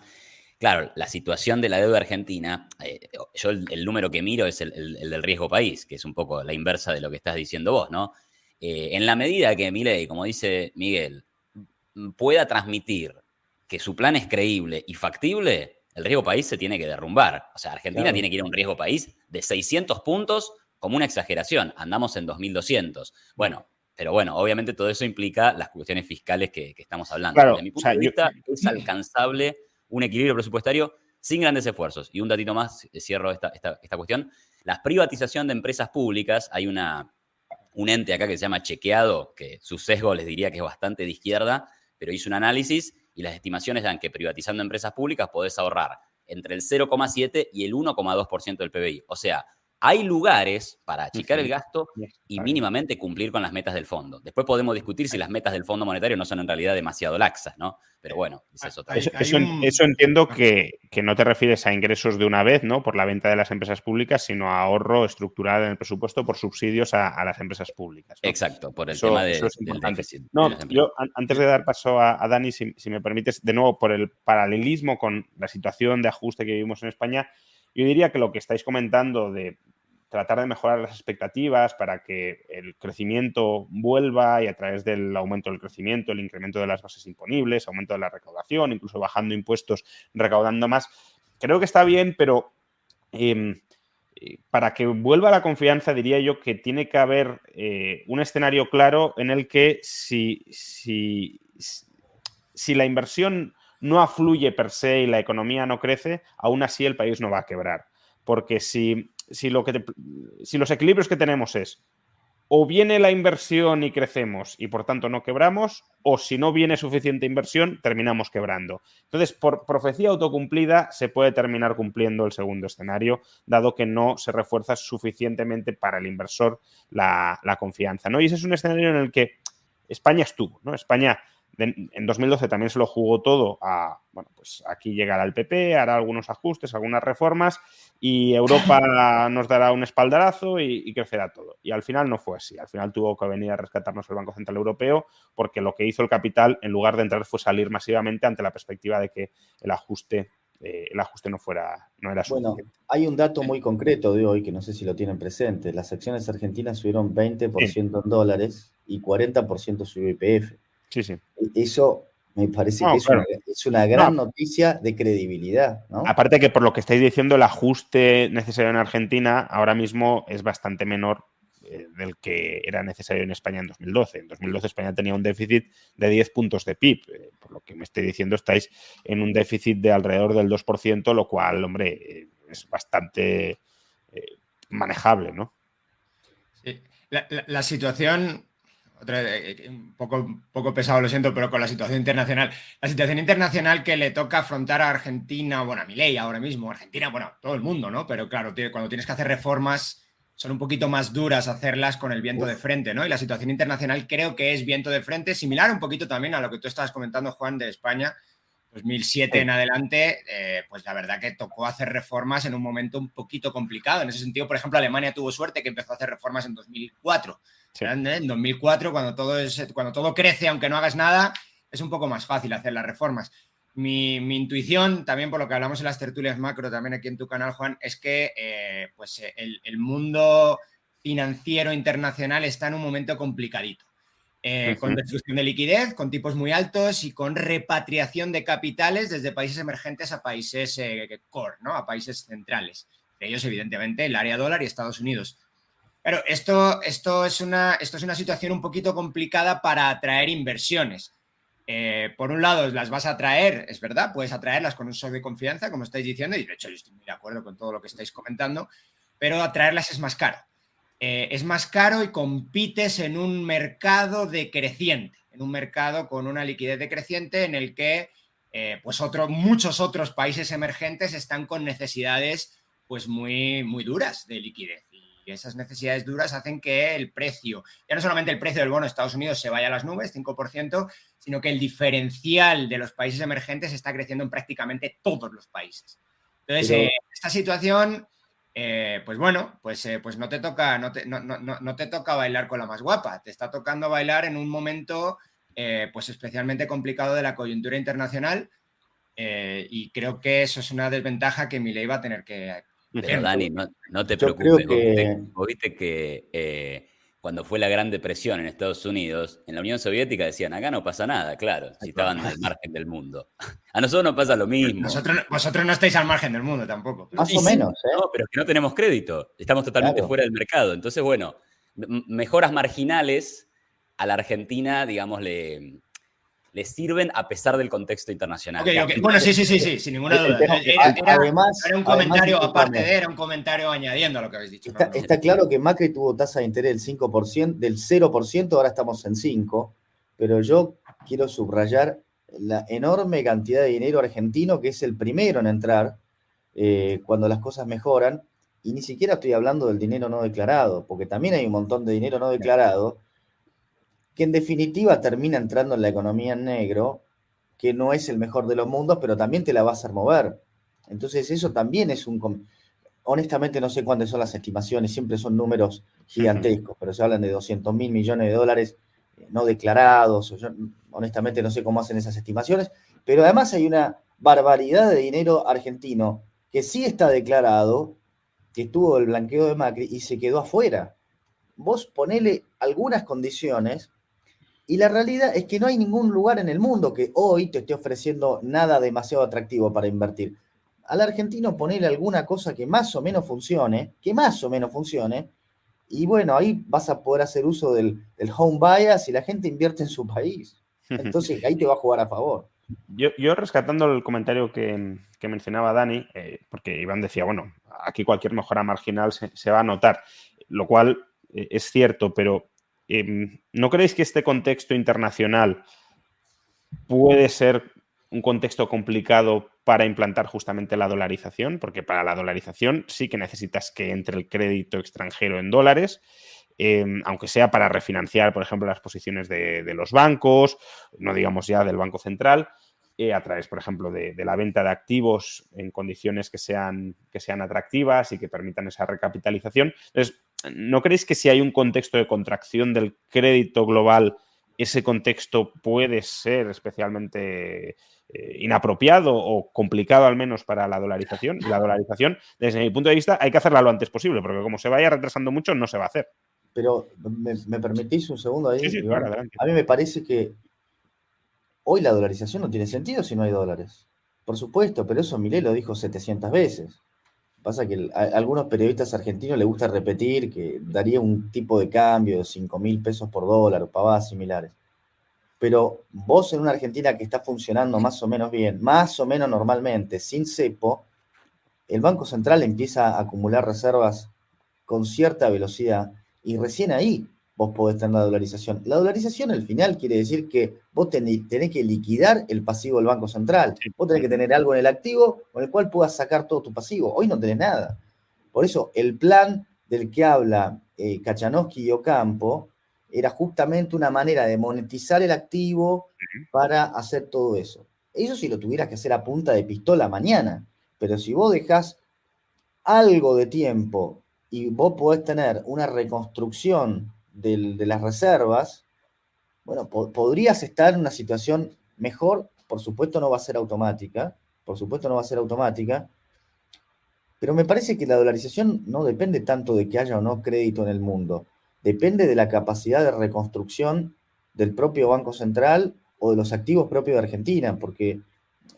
Claro, la situación de la deuda argentina, eh, yo el, número que miro es el, del riesgo país, que es un poco la inversa de lo que estás diciendo vos, ¿no? Eh, en la medida que Milei, como dice Miguel, pueda transmitir que su plan es creíble y factible, el riesgo país se tiene que derrumbar. O sea, Argentina tiene que ir a un riesgo país de 600 puntos como una exageración. Andamos en 2200. Bueno, pero bueno, obviamente todo eso implica las cuestiones fiscales que, estamos hablando. Desde mi punto de vista, es alcanzable un equilibrio presupuestario sin grandes esfuerzos. Y un datito más, eh, cierro esta, esta, cuestión. La privatización de empresas públicas, hay una, un ente acá que se llama Chequeado, que su sesgo les diría que es bastante de izquierda, pero hizo un análisis y las estimaciones dan que privatizando empresas públicas podés ahorrar entre el 0,7 y el 1,2% del PBI. O sea, hay lugares para achicar el gasto y mínimamente cumplir con las metas del fondo. Después podemos discutir si las metas del Fondo Monetario no son en realidad demasiado laxas, ¿no? Pero bueno, esa es otra. Eso, eso, entiendo que, no te refieres a ingresos de una vez, ¿no? Por la venta de las empresas públicas, sino a ahorro estructural en el presupuesto por subsidios a, las empresas públicas. Exacto, por el tema de, eso es importante. no, yo antes de dar paso a, Dani, si, si me permites, de nuevo, por el paralelismo con la situación de ajuste que vivimos en España, yo diría que lo que estáis comentando de tratar de mejorar las expectativas para que el crecimiento vuelva y a través del aumento del crecimiento, el incremento de las bases imponibles, aumento de la recaudación, incluso bajando impuestos, recaudando más, creo que está bien, pero em, eh, para que vuelva la confianza diría yo que tiene que haber eh, un escenario claro en el que si, si, si la inversión no afluye per se y la economía no crece, aún así el país no va a quebrar. Porque si, si, los equilibrios que tenemos es o viene la inversión y crecemos y por tanto no quebramos, o si no viene suficiente inversión, terminamos quebrando. Entonces, por profecía autocumplida, se puede terminar cumpliendo el segundo escenario, dado que no se refuerza suficientemente para el inversor la, la confianza. ¿no? Y ese es un escenario en el que España estuvo. ¿no? España en 2012 también se lo jugó todo a, bueno, pues aquí llegará el PP, hará algunos ajustes, algunas reformas y Europa nos dará un espaldarazo y, crecerá todo. Y al final no fue así. Al final tuvo que venir a rescatarnos el Banco Central Europeo porque lo que hizo el capital, en lugar de entrar, fue salir masivamente ante la perspectiva de que el ajuste eh, el ajuste no fuera no era suficiente. Bueno, hay un dato muy concreto de hoy que no sé si lo tienen presente. Las acciones argentinas subieron 20% en dólares y 40% subió IPF. Sí, sí. Eso me parece que es, una, gran noticia de credibilidad. Aparte que por lo que estáis diciendo, el ajuste necesario en Argentina ahora mismo es bastante menor eh, del que era necesario en España en 2012. En 2012 España tenía un déficit de 10 puntos de PIB. Eh, por lo que me estoy diciendo, estáis en un déficit de alrededor del 2%, lo cual, hombre, eh, es bastante manejable, ¿no? Sí. la situación eh, eh, un poco, poco pesado, lo siento, pero con la situación internacional. La situación internacional que le toca afrontar a Argentina, bueno, a ley ahora mismo, Argentina, bueno, todo el mundo, ¿no? Pero claro, cuando tienes que hacer reformas, son un poquito más duras hacerlas con el viento de frente, ¿no? Y la situación internacional creo que es viento de frente, similar un poquito también a lo que tú estabas comentando, Juan, de España. 2007 en adelante, eh, pues la verdad que tocó hacer reformas en un momento un poquito complicado. En ese sentido, por ejemplo, Alemania tuvo suerte que empezó a hacer reformas en 2004 en 2004, cuando todo, es, cuando todo crece, aunque no hagas nada, es un poco más fácil hacer las reformas. Mi, intuición, también por lo que hablamos en las tertulias macro, también aquí en tu canal, Juan, es que eh, pues, el, mundo financiero internacional está en un momento complicadito. Eh, con destrucción de liquidez, con tipos muy altos y con repatriación de capitales desde países emergentes a países eh, core, ¿no? a países centrales. De ellos, evidentemente, el área dólar y Estados Unidos. Pero esto, esto, es una, esto es una situación un poquito complicada para atraer inversiones. Eh, por un lado, las vas a atraer, es verdad, puedes atraerlas con un shock de confianza, como estáis diciendo, y de hecho yo estoy muy de acuerdo con todo lo que estáis comentando, pero atraerlas es más caro. Eh, es más caro y compites en un mercado decreciente, en un mercado con una liquidez decreciente en el que eh, pues muchos otros países emergentes están con necesidades pues muy, muy duras de liquidez esas necesidades duras hacen que el precio, ya no solamente el precio del bono de Estados Unidos se vaya a las nubes, 5%, sino que el diferencial de los países emergentes está creciendo en prácticamente todos los países. Entonces, eh, esta situación, eh, pues bueno, pues, eh, pues no, te toca, no, te, no, te toca bailar con la más guapa, te está tocando bailar en un momento pues especialmente complicado de la coyuntura internacional. y creo que eso es una desventaja que ley va a tener que, pero Dani, no, te preocupes. Que... viste que eh, cuando fue la Gran Depresión en Estados Unidos, en la Unión Soviética decían, acá no pasa nada, claro, si estaban al margen del mundo. A nosotros no pasa lo mismo. vosotros no estáis al margen del mundo tampoco. Más o menos. ¿eh? No, pero es que no tenemos crédito, estamos totalmente fuera del mercado. Entonces, bueno, mejoras marginales a la Argentina, digamos, le, le sirven a pesar del contexto internacional. Bueno, sí, sí, sí, sí, sin ninguna duda. Era, además, era un comentario, aparte era un comentario añadiendo a lo que habéis dicho. Está, claro que Macri tuvo tasa de interés del 5%, del 0%, ahora estamos en 5%, pero yo quiero subrayar la enorme cantidad de dinero argentino que es el primero en entrar eh, cuando las cosas mejoran, y ni siquiera estoy hablando del dinero no declarado, porque también hay un montón de dinero no declarado que en definitiva termina entrando en la economía en negro, que no es el mejor de los mundos, pero también te la va a hacer mover. Entonces eso también es un... Honestamente no sé cuántas son las estimaciones, siempre son números gigantescos, pero se hablan de 200 mil millones de dólares eh, no declarados. honestamente no sé cómo hacen esas estimaciones, pero además hay una barbaridad de dinero argentino que sí está declarado, que estuvo el blanqueo de Macri y se quedó afuera. Vos ponele algunas condiciones y la realidad es que no hay ningún lugar en el mundo que hoy te esté ofreciendo nada demasiado atractivo para invertir. Al argentino ponerle alguna cosa que más o menos funcione, que más o menos funcione, y bueno, ahí vas a poder hacer uso del, home bias y la gente invierte en su país. Entonces ahí te va a jugar a favor. Yo, rescatando el comentario que, mencionaba Dani, eh, porque Iván decía, bueno, aquí cualquier mejora marginal se, va a notar, lo cual eh, es cierto, pero Em, ¿no creéis que este contexto internacional puede ser un contexto complicado para implantar justamente la dolarización? Porque para la dolarización sí que necesitas que entre el crédito extranjero en dólares. em, aunque sea para refinanciar, por ejemplo, las posiciones de, los bancos, no digamos ya del Banco Central, eh, a través, por ejemplo, de, la venta de activos en condiciones que sean, que sean atractivas y que permitan esa recapitalización. Entonces, ¿no creéis que si hay un contexto de contracción del crédito global, ese contexto puede ser especialmente eh, inapropiado o complicado al menos para la dolarización? Y la dolarización, desde mi punto de vista, hay que hacerla lo antes posible, porque como se vaya retrasando mucho, no se va a hacer. Pero, ¿me, permitís un segundo ahí? Sí, claro, a mí me parece que hoy la dolarización no tiene sentido si no hay dólares. Por supuesto, pero eso Milei lo dijo 700 veces. Pasa que a, algunos periodistas argentinos les gusta repetir que daría un tipo de cambio de 5 mil pesos por dólar o pavadas similares. Pero vos en una Argentina que está funcionando más o menos bien, más o menos normalmente, sin cepo, el Banco Central empieza a acumular reservas con cierta velocidad y recién ahí vos podés tener la dolarización. La dolarización al final quiere decir que vos tenés, que liquidar el pasivo del Banco Central. Vos tenés que tener algo en el activo con el cual puedas sacar todo tu pasivo. Hoy no tenés nada. Por eso el plan del que habla eh, Kachanowski y Ocampo era justamente una manera de monetizar el activo para hacer todo eso. Eso si lo tuvieras que hacer a punta de pistola mañana. Pero si vos dejás algo de tiempo y vos podés tener una reconstrucción de las reservas, bueno, podrías estar en una situación mejor, por supuesto no va a ser automática, por supuesto no va a ser automática, pero me parece que la dolarización no depende tanto de que haya o no crédito en el mundo, depende de la capacidad de reconstrucción del propio Banco Central o de los activos propios de Argentina, porque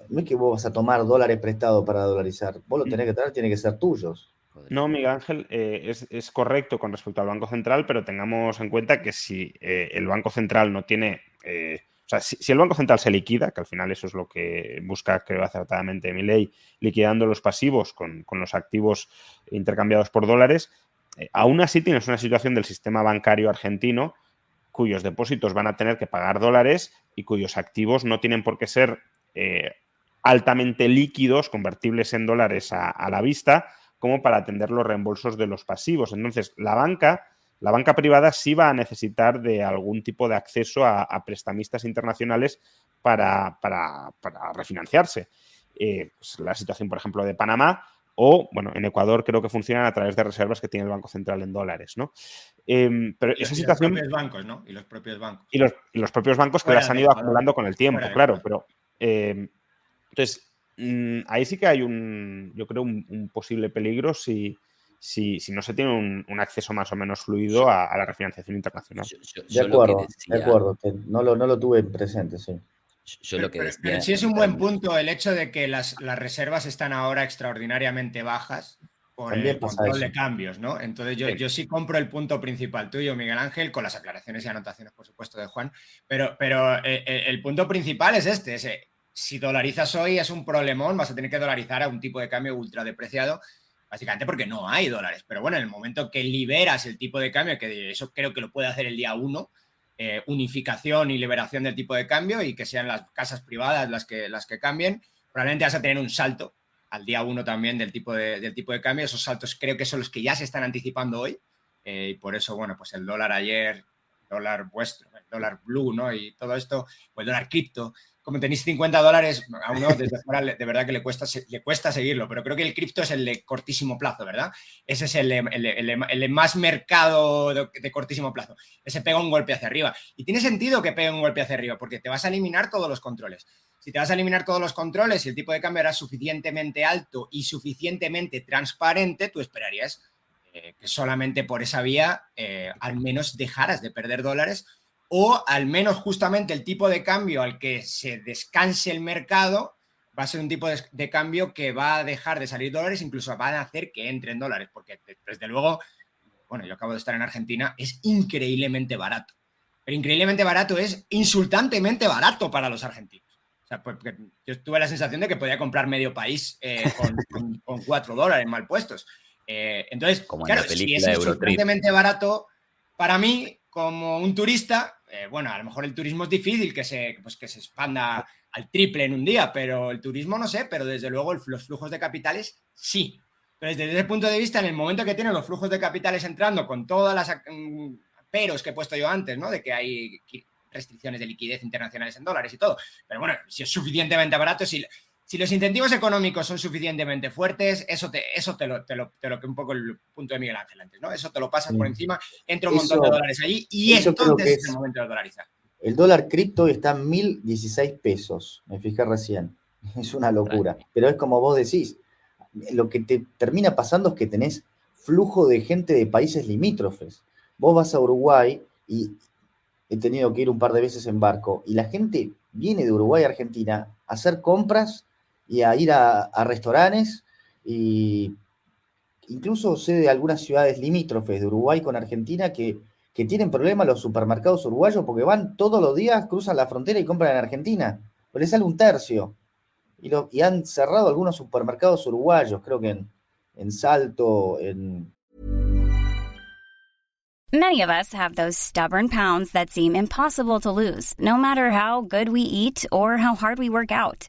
no es que vos vas a tomar dólares prestados para dolarizar, vos lo tenés que traer, tiene que ser tuyos. No, Miguel Ángel, eh, es, correcto con respecto al Banco Central, pero tengamos en cuenta que si eh, el Banco Central no tiene. Eh, o sea, si, el Banco Central se liquida, que al final eso es lo que busca, creo, acertadamente mi ley, liquidando los pasivos con, los activos intercambiados por dólares, aún así tienes una situación del sistema bancario argentino cuyos depósitos van a tener que pagar dólares y cuyos activos no tienen por qué ser altamente líquidos, convertibles en dólares a la vista, como para atender los reembolsos de los pasivos. Entonces, la banca, la banca privada sí va a necesitar de algún tipo de acceso a, prestamistas internacionales para, refinanciarse. Eh, pues, la situación, por ejemplo, de Panamá o, bueno, en Ecuador creo que funcionan a través de reservas que tiene el Banco Central en dólares, ¿no? Em, pero esa situación... los propios bancos, ¿no? Y los propios bancos. Y los, propios bancos que las han ido acumulando con el tiempo, claro, pero... Em, entonces, Mm, ahí sí que hay un, yo creo, un, posible peligro si, si, no se tiene un, acceso más o menos fluido a, la refinanciación internacional. de acuerdo, de acuerdo, no lo, no lo tuve presente, sí. Yo lo que decía, pero, sí es un buen punto el hecho de que las, reservas están ahora extraordinariamente bajas por el control de cambios, ¿no? Entonces yo sí. yo sí compro el punto principal tuyo, Miguel Ángel, con las aclaraciones y anotaciones, por supuesto, de Juan, pero, pero eh, eh, el punto principal es este, es, si dolarizas hoy es un problemón, vas a tener que dolarizar a un tipo de cambio ultra depreciado, básicamente porque no hay dólares. Pero bueno, en el momento que liberas el tipo de cambio, que eso creo que lo puede hacer el día uno, eh, unificación y liberación del tipo de cambio y que sean las casas privadas las que, las que cambien, probablemente vas a tener un salto al día uno también del tipo de, del tipo de cambio. Esos saltos creo que son los que ya se están anticipando hoy. Eh, y por eso, bueno, pues el dólar ayer, dólar vuestro, dólar blue, ¿no? Y todo esto, o el dólar cripto, como tenéis 50 dólares, a uno desde fuera de verdad que le cuesta, le cuesta seguirlo, pero creo que el cripto es el de cortísimo plazo, ¿verdad? Ese es el, más mercado de, cortísimo plazo. Ese pega un golpe hacia arriba. Y tiene sentido que pegue un golpe hacia arriba, porque te vas a eliminar todos los controles. Si te vas a eliminar todos los controles y el tipo de cambio era suficientemente alto y suficientemente transparente, tú esperarías eh, que solamente por esa vía eh, al menos dejaras de perder dólares o al menos justamente el tipo de cambio al que se descanse el mercado va a ser un tipo de, cambio que va a dejar de salir dólares, incluso va a hacer que entren dólares, porque desde luego, bueno, yo acabo de estar en Argentina, es increíblemente barato. Pero increíblemente barato es insultantemente barato para los argentinos. O sea, pues, yo tuve la sensación de que podía comprar medio país eh, con, cuatro dólares mal puestos. Eh, entonces, claro, si es insultantemente barato, para mí, como un turista, eh, bueno, a lo mejor el turismo es difícil que se, pues que se expanda al triple en un día, pero el turismo no sé, pero desde luego los flujos de capitales sí. Entonces, desde ese punto de vista, en el momento que tienen los flujos de capitales entrando con todas las mm, peros que he puesto yo antes, ¿no? De que hay restricciones de liquidez internacionales en dólares y todo. Pero bueno, si es suficientemente barato, si, si los incentivos económicos son suficientemente fuertes, eso te, eso te lo, te lo, te lo que un poco el punto de Miguel Ángel antes, ¿no? Eso te lo pasas por encima, entra un montón de dólares allí y entonces es, es el momento de dolarizar. El dólar cripto está en 1016 pesos, me fijé recién. Es una locura. Pero es como vos decís, lo que te termina pasando es que tenés flujo de gente de países limítrofes. Vos vas a Uruguay y he tenido que ir un par de veces en barco y la gente viene de Uruguay a Argentina a hacer compras y a ir a, restaurantes y incluso sé de algunas ciudades limítrofes de Uruguay con Argentina que, que tienen problemas los supermercados uruguayos porque van todos los días, cruzan la frontera y compran en Argentina. Pero les sale un tercio y, y han cerrado algunos supermercados uruguayos, creo que en, en Salto, en... Many of us have those stubborn pounds that seem impossible to no matter how good we eat or how hard we work out.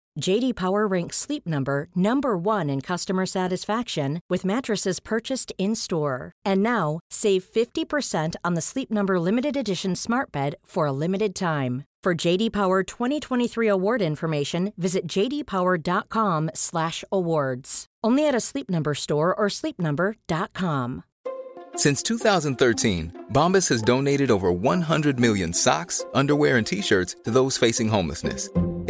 JD Power ranks Sleep Number number 1 in customer satisfaction with mattresses purchased in-store. And now, save 50% on the Sleep Number limited edition Smart Bed for a limited time. For JD Power 2023 award information, visit jdpower.com/awards. Only at a Sleep Number store or sleepnumber.com. Since 2013, Bombas has donated over 100 million socks, underwear, and t-shirts to those facing homelessness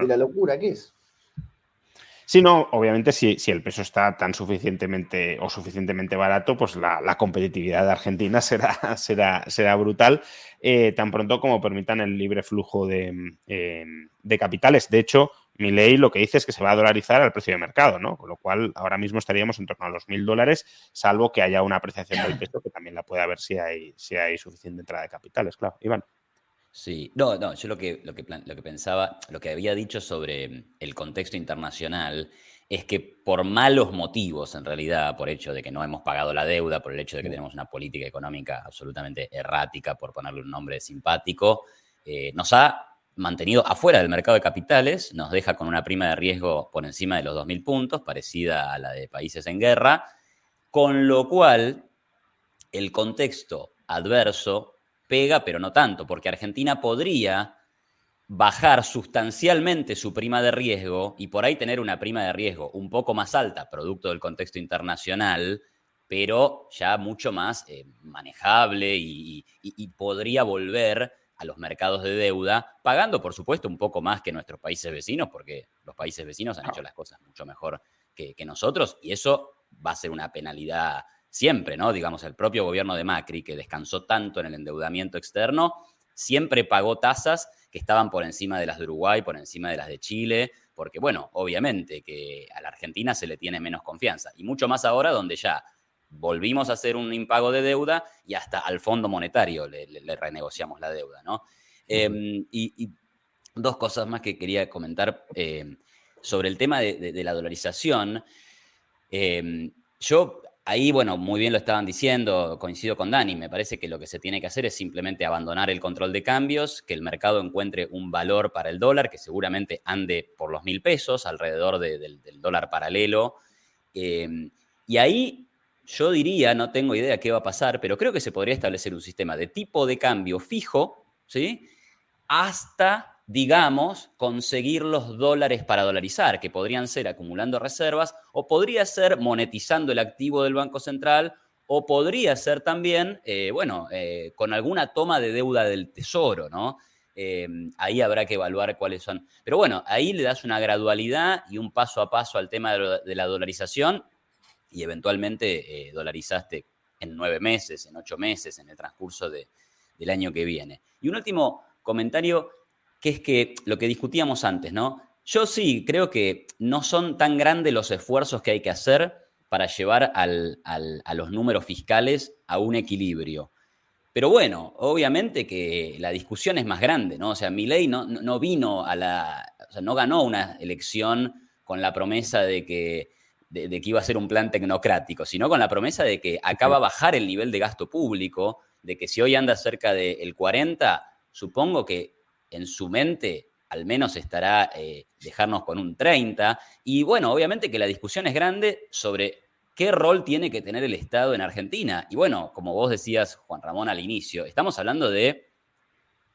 De la locura que es. Sí, no, obviamente si, si, el peso está tan suficientemente o suficientemente barato, pues la, competitividad de Argentina será, será, será brutal, eh, tan pronto como permitan el libre flujo de, em, de, capitales. De hecho, mi ley lo que dice es que se va a dolarizar al precio de mercado, ¿no? Con lo cual ahora mismo estaríamos en torno a los mil dólares, salvo que haya una apreciación del peso, que también la puede haber si hay, si hay suficiente entrada de capitales, claro. Iván. Sí, no, no, yo lo que, lo, que lo que pensaba, lo que había dicho sobre mm, el contexto internacional es que por malos motivos, en realidad, por hecho de que no hemos pagado la deuda, por el hecho de que tenemos una política económica absolutamente errática, por ponerle un nombre simpático, eh, nos ha mantenido afuera del mercado de capitales, nos deja con una prima de riesgo por encima de los 2.000 puntos, parecida a la de países en guerra, con lo cual el contexto adverso pega, pero no tanto, porque Argentina podría bajar sustancialmente su prima de riesgo y por ahí tener una prima de riesgo un poco más alta, producto del contexto internacional, pero ya mucho más eh, manejable y, podría volver a los mercados de deuda, pagando por supuesto un poco más que nuestros países vecinos, porque los países vecinos han hecho las cosas mucho mejor que, que nosotros y eso va a ser una penalidad siempre, ¿no? Digamos, el propio gobierno de Macri, que descansó tanto en el endeudamiento externo, siempre pagó tasas que estaban por encima de las de Uruguay, por encima de las de Chile, porque, bueno, obviamente que a la Argentina se le tiene menos confianza, y mucho más ahora donde ya volvimos a hacer un impago de deuda y hasta al Fondo Monetario le, renegociamos la deuda, ¿no? Em, y, dos cosas más que quería comentar em, sobre el tema de, la dolarización. Em, yo Ahí, bueno, muy bien lo estaban diciendo, coincido con Dani, me parece que lo que se tiene que hacer es simplemente abandonar el control de cambios, que el mercado encuentre un valor para el dólar, que seguramente ande por los mil pesos, alrededor del, dólar paralelo. Em, y ahí yo diría, no tengo idea qué va a pasar, pero creo que se podría establecer un sistema de tipo de cambio fijo, ¿sí? Hasta, digamos, conseguir los dólares para dolarizar, que podrían ser acumulando reservas, o podría ser monetizando el activo del Banco Central, o podría ser también, eh, bueno, eh, con alguna toma de deuda del Tesoro, ¿no? Eh, ahí habrá que evaluar cuáles son. Pero bueno, ahí le das una gradualidad y un paso a paso al tema de la dolarización y eventualmente dolarizaste en nueve meses, en ocho meses, en el transcurso del año que viene. Y un último comentario, que es que lo que discutíamos antes, ¿no? Yo sí creo que no son tan grandes los esfuerzos que hay que hacer para llevar a los números fiscales a un equilibrio. Pero bueno, obviamente que la discusión es más grande, ¿no? O sea, Milei no, no vino a la. O sea, no ganó una elección con la promesa de que, de, que iba a ser un plan tecnocrático, sino con la promesa de que acaba a bajar el nivel de gasto público, de que si hoy anda cerca del 40, supongo que en su mente al menos estará eh, dejarnos con un 30. Y bueno, obviamente que la discusión es grande sobre qué rol tiene que tener el Estado en Argentina. Y bueno, como vos decías, Juan Ramón, al inicio, estamos hablando de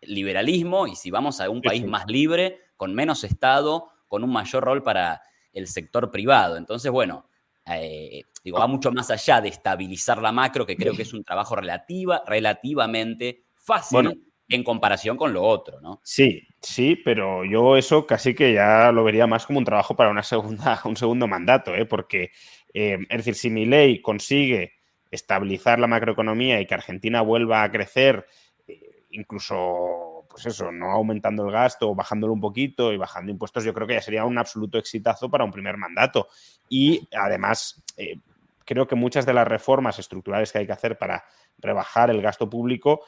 liberalismo y si vamos a un país más libre, con menos Estado, con un mayor rol para el sector privado. Entonces, bueno, eh, digo, va mucho más allá de estabilizar la macro, que creo que es un trabajo relativa, relativamente fácil en comparación con lo otro, ¿no? Sí, sí, pero yo eso casi que ya lo vería más como un trabajo para una segunda, un segundo mandato, ¿eh? porque, eh, es decir, si mi ley consigue estabilizar la macroeconomía y que Argentina vuelva a crecer, eh, incluso, pues eso, no aumentando el gasto, bajándolo un poquito y bajando impuestos, yo creo que ya sería un absoluto exitazo para un primer mandato. Y además, eh, creo que muchas de las reformas estructurales que hay que hacer para rebajar el gasto público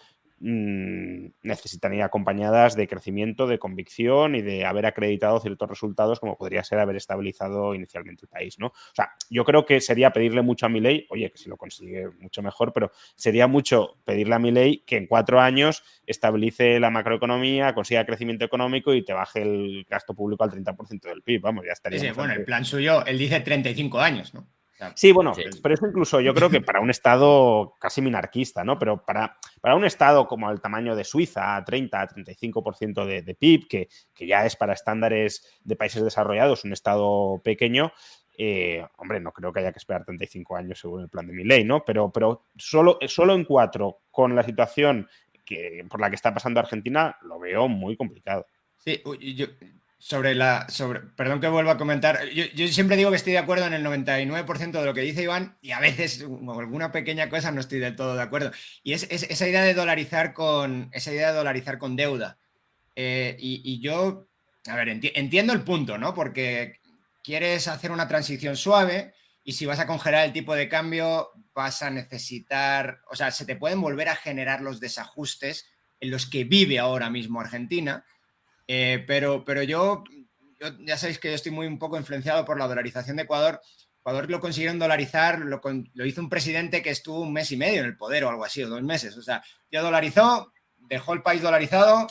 Mm, necesitan ir acompañadas de crecimiento, de convicción y de haber acreditado ciertos resultados, como podría ser haber estabilizado inicialmente el país, ¿no? O sea, yo creo que sería pedirle mucho a mi ley, oye, que si lo consigue mucho mejor, pero sería mucho pedirle a mi ley que en cuatro años estabilice la macroeconomía, consiga crecimiento económico y te baje el gasto público al 30% del PIB, vamos, ya estaría. Sí, bueno, el plan suyo, él dice 35 años, ¿no? Sí, bueno, pero eso incluso yo creo que para un Estado casi minarquista, ¿no? Pero para, para un Estado como el tamaño de Suiza, 30, 35% de, de PIB, que, que, ya es para estándares de países desarrollados un Estado pequeño, eh, hombre, no creo que haya que esperar 35 años según el plan de mi ley, ¿no? Pero, pero solo, solo en cuatro, con la situación que, por la que está pasando Argentina, lo veo muy complicado. Sí, yo, sobre la. Sobre, perdón que vuelva a comentar. Yo, siempre digo que estoy de acuerdo en el 99% de lo que dice Iván y a veces alguna pequeña cosa no estoy del todo de acuerdo. Y es, esa idea de dolarizar con. Esa idea de dolarizar con deuda. Eh, y, yo. A ver, entiendo el punto, ¿no? Porque quieres hacer una transición suave y si vas a congelar el tipo de cambio, vas a necesitar. O sea, se te pueden volver a generar los desajustes en los que vive ahora mismo Argentina eh, pero, pero yo, ya sabéis que yo estoy muy un poco influenciado por la dolarización de Ecuador. Ecuador lo consiguieron dolarizar, lo, hizo un presidente que estuvo un mes y medio en el poder o algo así, o dos meses. O sea, ya dolarizó, dejó el país dolarizado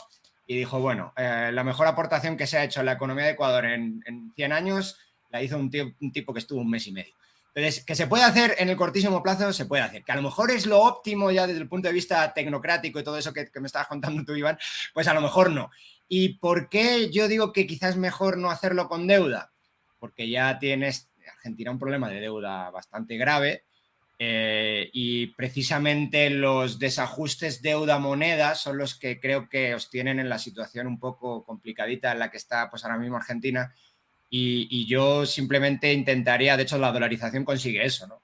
y dijo, bueno, eh, la mejor aportación que se ha hecho en la economía de Ecuador en, en 100 años la hizo un, un tipo que estuvo un mes y medio. Entonces, que se puede hacer en el cortísimo plazo, se puede hacer. Que a lo mejor es lo óptimo ya desde el punto de vista tecnocrático y todo eso que, que me estabas contando tú, Iván, pues a lo mejor no. ¿Y por qué yo digo que quizás mejor no hacerlo con deuda? Porque ya tienes Argentina un problema de deuda bastante grave eh, y precisamente los desajustes deuda-moneda son los que creo que os tienen en la situación un poco complicadita en la que está pues ahora mismo Argentina y, yo simplemente intentaría, de hecho la dolarización consigue eso, ¿no?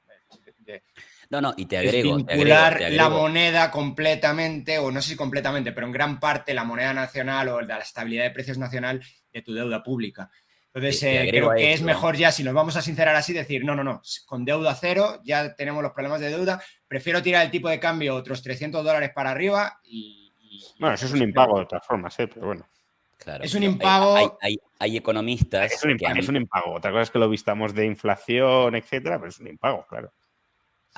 No, no, y te agrego. Vincular la moneda completamente, o no sé si completamente, pero en gran parte la moneda nacional o la estabilidad de precios nacional de tu deuda pública. Entonces, eh, creo que es mejor ya, si nos vamos a sincerar así, decir, no, no, no, con deuda cero ya tenemos los problemas de deuda, prefiero tirar el tipo de cambio otros 300 dólares para arriba y... bueno, eso es un impago de todas formas, ¿eh? pero bueno. Claro, es un impago. Hay, economistas. Es un, impago, es un impago. Otra cosa es que lo vistamos de inflación, etcétera, pero es un impago, claro.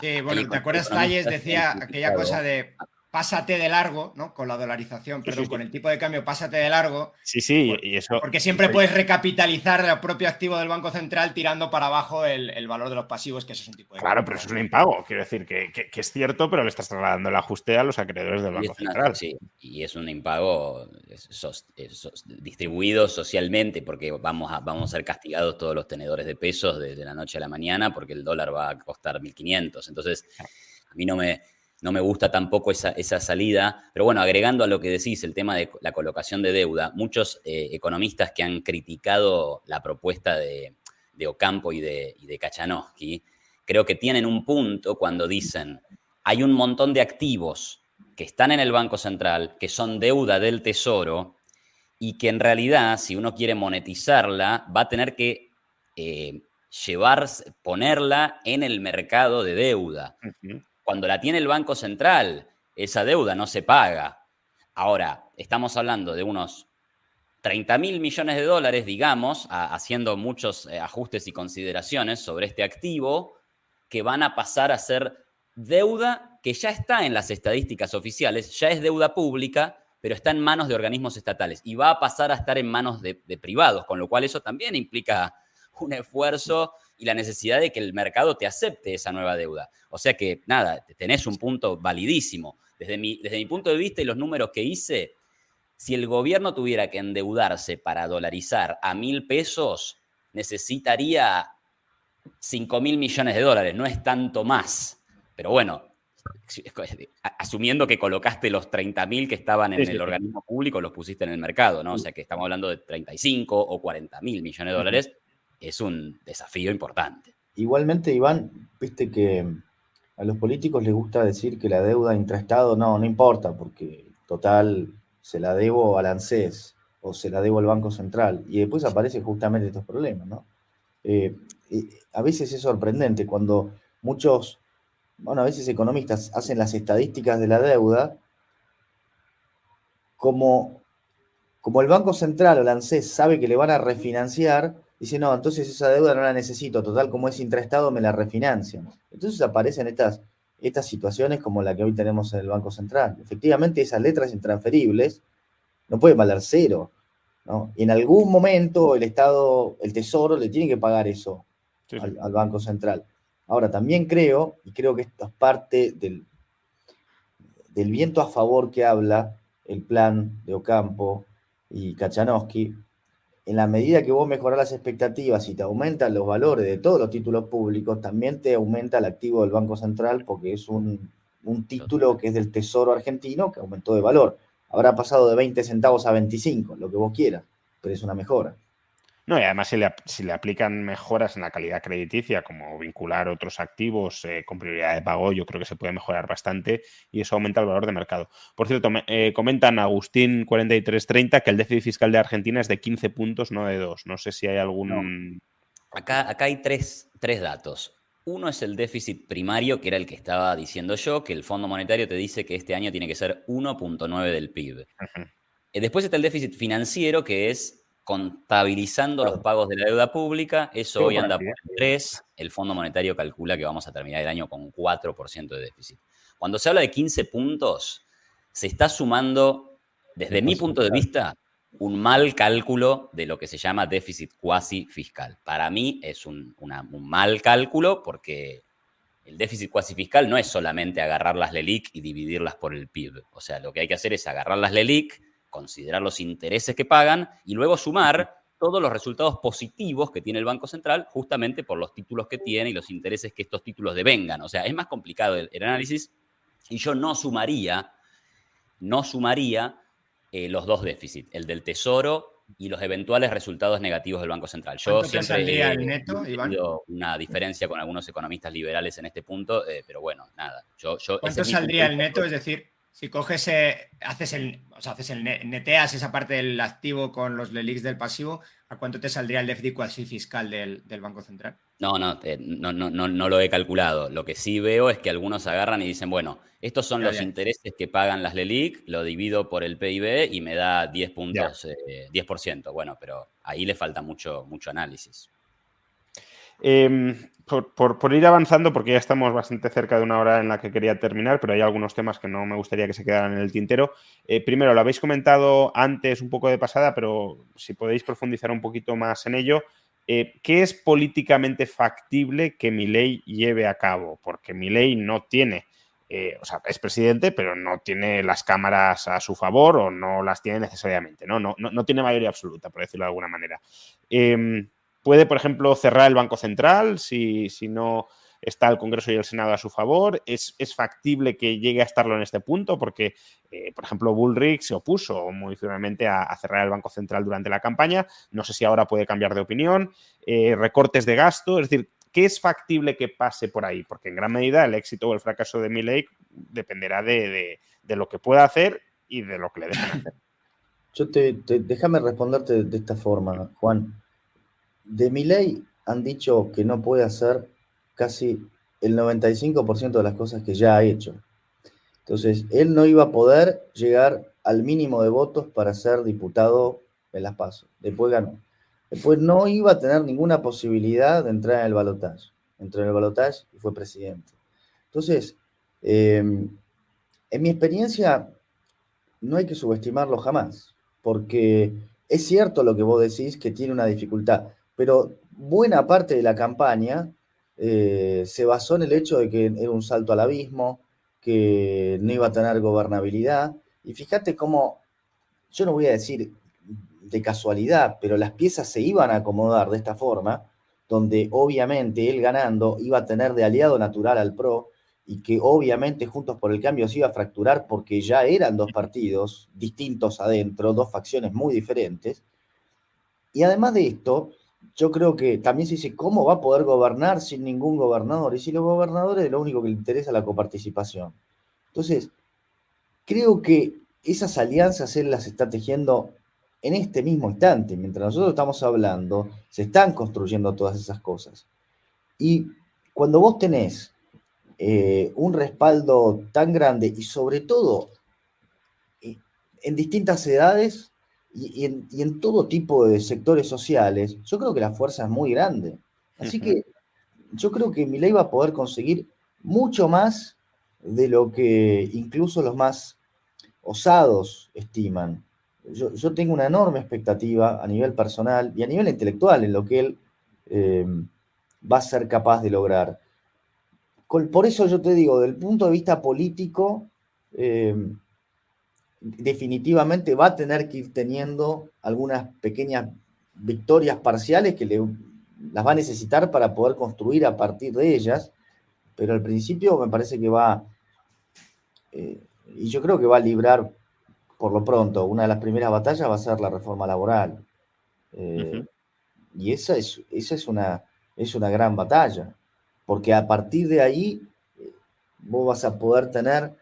Sí, bueno, ¿te acuerdas? Talles decía aquella cosa de pásate de largo, ¿no? Con la dolarización, perdón, con el tipo de cambio, pásate de largo. Sí, sí, y eso. Porque siempre puedes recapitalizar el propio activo del Banco Central tirando para abajo el, valor de los pasivos, que eso es un tipo de. Claro, pero eso es un impago. Quiero decir que, es cierto, pero le estás trasladando el ajuste a los acreedores del Banco Central. Sí, y es un impago distribuido socialmente, porque vamos a, vamos a ser castigados todos los tenedores de pesos desde la noche a la mañana, porque el dólar va a costar 1.500. Entonces, a mí no me no me gusta tampoco esa, salida. Pero bueno, agregando a lo que decís, el tema de la colocación de deuda, muchos eh, economistas que han criticado la propuesta de, Ocampo y de, y de Kachanowski, creo que tienen un punto cuando dicen, hay un montón de activos que están en el Banco Central, que son deuda del Tesoro, y que en realidad, si uno quiere monetizarla, va a tener que eh, llevar, ponerla en el mercado de deuda cuando la tiene el Banco Central, esa deuda no se paga. Ahora, estamos hablando de unos 30 mil millones de dólares, digamos, haciendo muchos eh, ajustes y consideraciones sobre este activo, que van a pasar a ser deuda que ya está en las estadísticas oficiales, ya es deuda pública, pero está en manos de organismos estatales y va a pasar a estar en manos de privados, con lo cual eso también implica un esfuerzo y la necesidad de que el mercado te acepte esa nueva deuda. O sea que, nada, tenés un punto validísimo. Desde mi, desde mi punto de vista y los números que hice, si el gobierno tuviera que endeudarse para dolarizar a mil pesos, necesitaría 5 mil millones de dólares, no es tanto más. Pero bueno, asumiendo que colocaste los 30 mil que estaban en el organismo público, los pusiste en el mercado, ¿no? O sea que estamos hablando de 35 o 40 mil millones de dólares, es un desafío importante. Igualmente, Iván, viste que a los políticos les gusta decir que la deuda intraestado no, no importa, porque total se la debo al ANSES o se la debo al Banco Central. Y después aparecen justamente estos problemas, ¿no? Eh, a veces es sorprendente cuando muchos, bueno, a veces economistas hacen las estadísticas de la deuda como, como el Banco Central o el ANSES sabe que le van a refinanciar, dice, no, entonces esa deuda no la necesito, total, como es intraestado, me la refinancian. Entonces aparecen estas, estas situaciones como la que hoy tenemos en el Banco Central. Efectivamente, esas letras intransferibles no pueden valer cero. ¿no? Y en algún momento el Estado, el Tesoro, le tiene que pagar eso Al, Banco Central. Ahora, también creo, y creo que esto es parte del, del viento a favor que habla el plan de Ocampo y Kachanowski, en la medida que vos mejorás las expectativas y te aumentan los valores de todos los títulos públicos, también te aumenta el activo del Banco Central porque es un, título que es del Tesoro argentino que aumentó de valor. Habrá pasado de 20 centavos a 25, lo que vos quieras, pero es una mejora. No, y además si le, aplican mejoras en la calidad crediticia, como vincular otros activos eh, con prioridad de pago, yo creo que se puede mejorar bastante y eso aumenta el valor de mercado. Por cierto, eh, comentan Agustín4330 que el déficit fiscal de Argentina es de 15 puntos, no de 2. No sé si hay algún... Acá, acá hay tres, datos. Uno es el déficit primario, que era el que estaba diciendo yo, que el Fondo Monetario te dice que este año tiene que ser 1.9 del PIB. Eh, después está el déficit financiero, que es contabilizando los pagos de la deuda pública, eso hoy anda por 3, el Fondo Monetario calcula que vamos a terminar el año con 4% de déficit. Cuando se habla de 15 puntos, se está sumando, desde mi punto de vista, un mal cálculo de lo que se llama déficit cuasi fiscal. Para mí es un, un mal cálculo porque el déficit cuasi fiscal no es solamente agarrar las LELIC y dividirlas por el PIB. O sea, lo que hay que hacer es agarrar las LELIC, considerar los intereses que pagan y luego sumar todos los resultados positivos que tiene el Banco Central justamente por los títulos que tiene y los intereses que estos títulos devengan. O sea, es más complicado el, análisis y yo no sumaría, no sumaría eh, los dos déficits, el del Tesoro y los eventuales resultados negativos del Banco Central. Yo siempre he neto, una diferencia con algunos economistas liberales en este punto, eh, pero bueno, nada. Yo, yo ¿Cuánto saldría el neto? Es decir, si coges, eh, haces el, o sea, haces el neteas esa parte del activo con los LELIX del pasivo, ¿a cuánto te saldría el déficit cuasi fiscal del, Banco Central? No, no, no, no, no, lo he calculado. Lo que sí veo es que algunos agarran y dicen, bueno, estos son los intereses que pagan las LELIC, lo divido por el PIB y me da 10 puntos, 10%. Eh, bueno, pero ahí le falta mucho, mucho análisis. Em, por, ir avanzando, porque ya estamos bastante cerca de una hora en la que quería terminar, pero hay algunos temas que no me gustaría que se quedaran en el tintero. Eh, primero, lo habéis comentado antes un poco de pasada, pero si podéis profundizar un poquito más en ello. Eh, ¿Qué es políticamente factible que mi ley lleve a cabo? Porque mi ley no tiene, eh, o sea, es presidente, pero no tiene las cámaras a su favor o no las tiene necesariamente, ¿no? No, no, no tiene mayoría absoluta, por decirlo de alguna manera. Puede, por ejemplo, cerrar el Banco Central si, si no está el Congreso y el Senado a su favor. Es, factible que llegue a estarlo en este punto porque, eh, por ejemplo, Bullrich se opuso muy firmemente a, cerrar el Banco Central durante la campaña. No sé si ahora puede cambiar de opinión. Eh, recortes de gasto, es decir, ¿qué es factible que pase por ahí? Porque en gran medida el éxito o el fracaso de Milley dependerá de, lo que pueda hacer y de lo que le dejen hacer. Yo te, déjame responderte de esta forma, Juan de mi ley han dicho que no puede hacer casi el 95% de las cosas que ya ha hecho. Entonces, él no iba a poder llegar al mínimo de votos para ser diputado en las PASO. Después ganó. Después no iba a tener ninguna posibilidad de entrar en el balotaje. Entró en el balotaje y fue presidente. Entonces, em, en mi experiencia, no hay que subestimarlo jamás, porque es cierto lo que vos decís, que tiene una dificultad pero buena parte de la campaña eh, se basó en el hecho de que era un salto al abismo, que no iba a tener gobernabilidad. Y fíjate cómo, yo no voy a decir de casualidad, pero las piezas se iban a acomodar de esta forma, donde obviamente él ganando iba a tener de aliado natural al PRO y que obviamente Juntos por el Cambio se iba a fracturar porque ya eran dos partidos distintos adentro, dos facciones muy diferentes. Y además de esto, yo creo que también se dice, ¿cómo va a poder gobernar sin ningún gobernador? Y si los gobernadores lo único que les interesa es la coparticipación. Entonces, creo que esas alianzas él las está tejiendo en este mismo instante. Mientras nosotros estamos hablando, se están construyendo todas esas cosas. Y cuando vos tenés eh, un respaldo tan grande y sobre todo eh, en distintas edades, y, en, todo tipo de sectores sociales, yo creo que la fuerza es muy grande. Así que yo creo que Milei va a poder conseguir mucho más de lo que incluso los más osados estiman. Yo, tengo una enorme expectativa a nivel personal y a nivel intelectual en lo que él eh, va a ser capaz de lograr. por eso yo te digo, del punto de vista político, eh, definitivamente va a tener que ir teniendo algunas pequeñas victorias parciales que le, las va a necesitar para poder construir a partir de ellas, pero al principio me parece que va, eh, y yo creo que va a librar por lo pronto, una de las primeras batallas va a ser la reforma laboral. Eh, y esa, es, esa es, una, es una gran batalla, porque a partir de ahí eh, vos vas a poder tener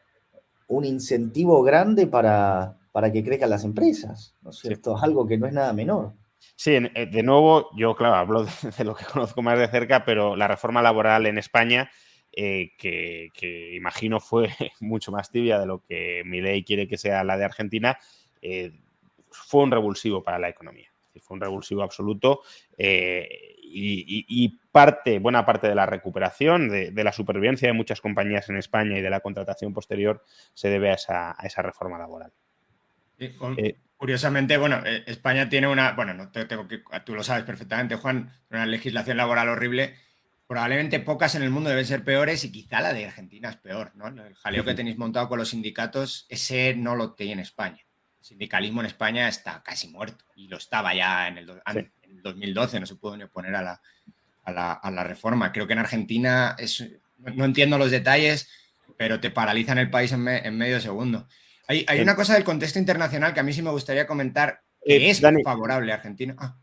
un incentivo grande para, para que crezcan las empresas, ¿no es cierto? Algo que no es nada menor. Sí, eh, de nuevo, yo, claro, hablo de, lo que conozco más de cerca, pero la reforma laboral en España, eh, que, imagino fue mucho más tibia de lo que mi ley quiere que sea la de Argentina, eh, fue un revulsivo para la economía. Fue un revulsivo absoluto y, parte, buena parte de la recuperación, de, la supervivencia de muchas compañías en España y de la contratación posterior se debe a esa, reforma laboral. Eh, curiosamente, bueno, eh, España tiene una, bueno, no tengo que, tú lo sabes perfectamente, Juan, una legislación laboral horrible. Probablemente pocas en el mundo deben ser peores y quizá la de Argentina es peor, ¿no? El jaleo que tenéis montado con los sindicatos, ese no lo tiene en España. El sindicalismo en España está casi muerto y lo estaba ya en el, 2012, no se pudo ni oponer a la, a la, reforma. Creo que en Argentina es, no, entiendo los detalles, pero te paralizan el país en, medio segundo. Hay, hay, una cosa del contexto internacional que a mí sí me gustaría comentar, que eh, es favorable a Argentina. Ah.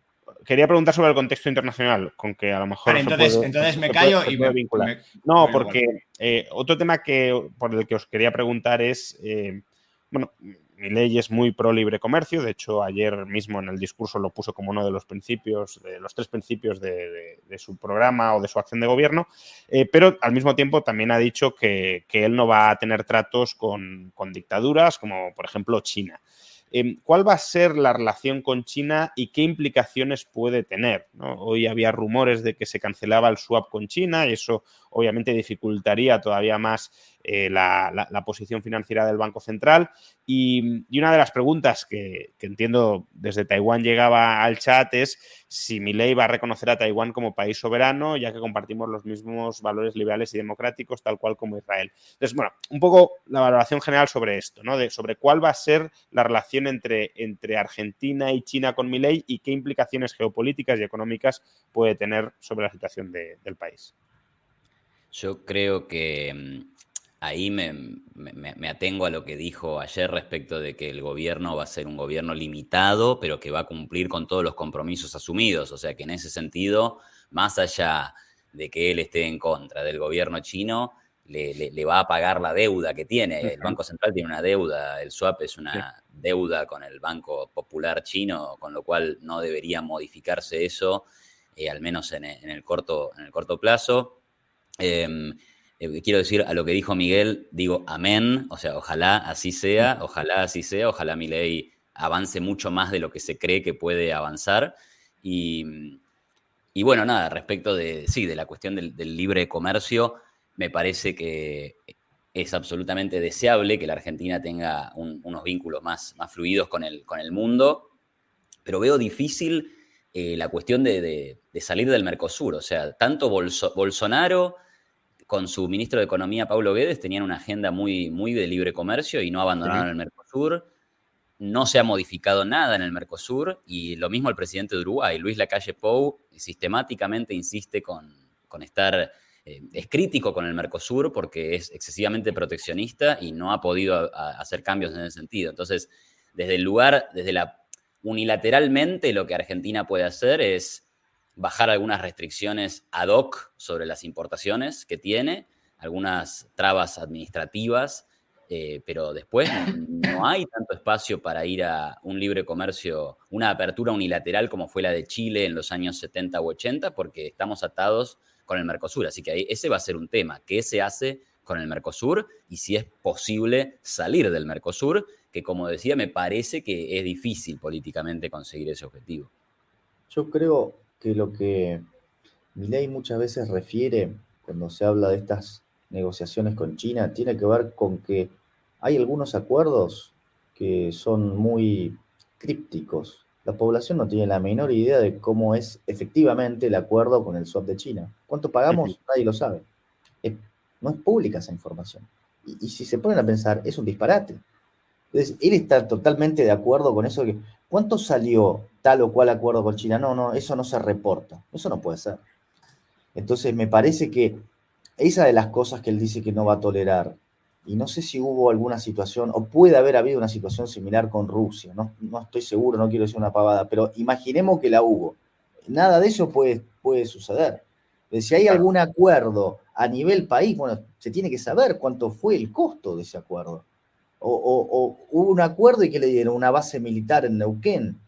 Quería preguntar sobre el contexto internacional, con que a lo mejor. entonces, entonces me callo y me, vincular. no, porque eh, otro tema que, por el que os quería preguntar es. Eh, bueno, mi ley es muy pro libre comercio, de hecho ayer mismo en el discurso lo puso como uno de los principios, de los tres principios de, su programa o de su acción de gobierno, eh, pero al mismo tiempo también ha dicho que, él no va a tener tratos con, dictaduras como por ejemplo China. Em, ¿Cuál va a ser la relación con China y qué implicaciones puede tener? Hoy había rumores de que se cancelaba el swap con China y eso obviamente dificultaría todavía más eh, la, posición financiera del Banco Central. Y, una de las preguntas que, entiendo desde Taiwán llegaba al chat es si Milei va a reconocer a Taiwán como país soberano, ya que compartimos los mismos valores liberales y democráticos, tal cual como Israel. Entonces, bueno, un poco la valoración general sobre esto, ¿no? De, sobre cuál va a ser la relación entre, entre Argentina y China con Milei y qué implicaciones geopolíticas y económicas puede tener sobre la situación del país. Yo creo que mm, ahí me, atengo a lo que dijo ayer respecto de que el gobierno va a ser un gobierno limitado, pero que va a cumplir con todos los compromisos asumidos. O sea que en ese sentido, más allá de que él esté en contra del gobierno chino, le, va a pagar la deuda que tiene. El Banco Central tiene una deuda, el swap es una deuda con el Banco Popular chino, con lo cual no debería modificarse eso, eh, al menos en, el corto, en el corto plazo. Em, eh, quiero decir a lo que dijo Miguel, digo amén, o sea, ojalá así sea, ojalá así sea, ojalá mi ley avance mucho más de lo que se cree que puede avanzar. Y, bueno, nada, respecto de, sí, de la cuestión del, libre comercio, me parece que es absolutamente deseable que la Argentina tenga unos vínculos más, más fluidos con el, con el mundo, pero veo difícil eh, la cuestión de, salir del Mercosur. O sea, tanto Bolsonaro con su ministro de Economía, Pablo Guedes, tenían una agenda muy, muy de libre comercio y no abandonaron el Mercosur. No se ha modificado nada en el Mercosur y lo mismo el presidente de Uruguay, Luis Lacalle Pou, sistemáticamente insiste con, estar, eh, es crítico con el Mercosur porque es excesivamente proteccionista y no ha podido hacer cambios en ese sentido. Entonces, desde el lugar, desde la unilateralmente lo que Argentina puede hacer es bajar algunas restricciones ad hoc sobre las importaciones que tiene, algunas trabas administrativas, eh, pero después no, hay tanto espacio para ir a un libre comercio, una apertura unilateral como fue la de Chile en los años 70 u 80, porque estamos atados con el Mercosur. Así que ese va a ser un tema. ¿Qué se hace con el Mercosur? Y si es posible salir del Mercosur, que como decía, me parece que es difícil políticamente conseguir ese objetivo. Yo creo, que lo que Milei muchas veces refiere cuando se habla de estas negociaciones con China tiene que ver con que hay algunos acuerdos que son muy crípticos. La población no tiene la menor idea de cómo es efectivamente el acuerdo con el swap de China. ¿Cuánto pagamos? Nadie lo sabe. no es pública esa información. Y, y, si se ponen a pensar, es un disparate. Entonces, él está totalmente de acuerdo con eso. Que, ¿Cuánto salió tal o cual acuerdo con China? No, no, eso no se reporta. Eso no puede ser. Entonces, me parece que esa de las cosas que él dice que no va a tolerar, y no sé si hubo alguna situación, o puede haber habido una situación similar con Rusia, no, no estoy seguro, no quiero decir una pavada, pero imaginemos que la hubo. Nada de eso puede, puede suceder. Si hay algún acuerdo a nivel país, bueno, se tiene que saber cuánto fue el costo de ese acuerdo o, hubo un acuerdo y que le dieron una base militar en Neuquén.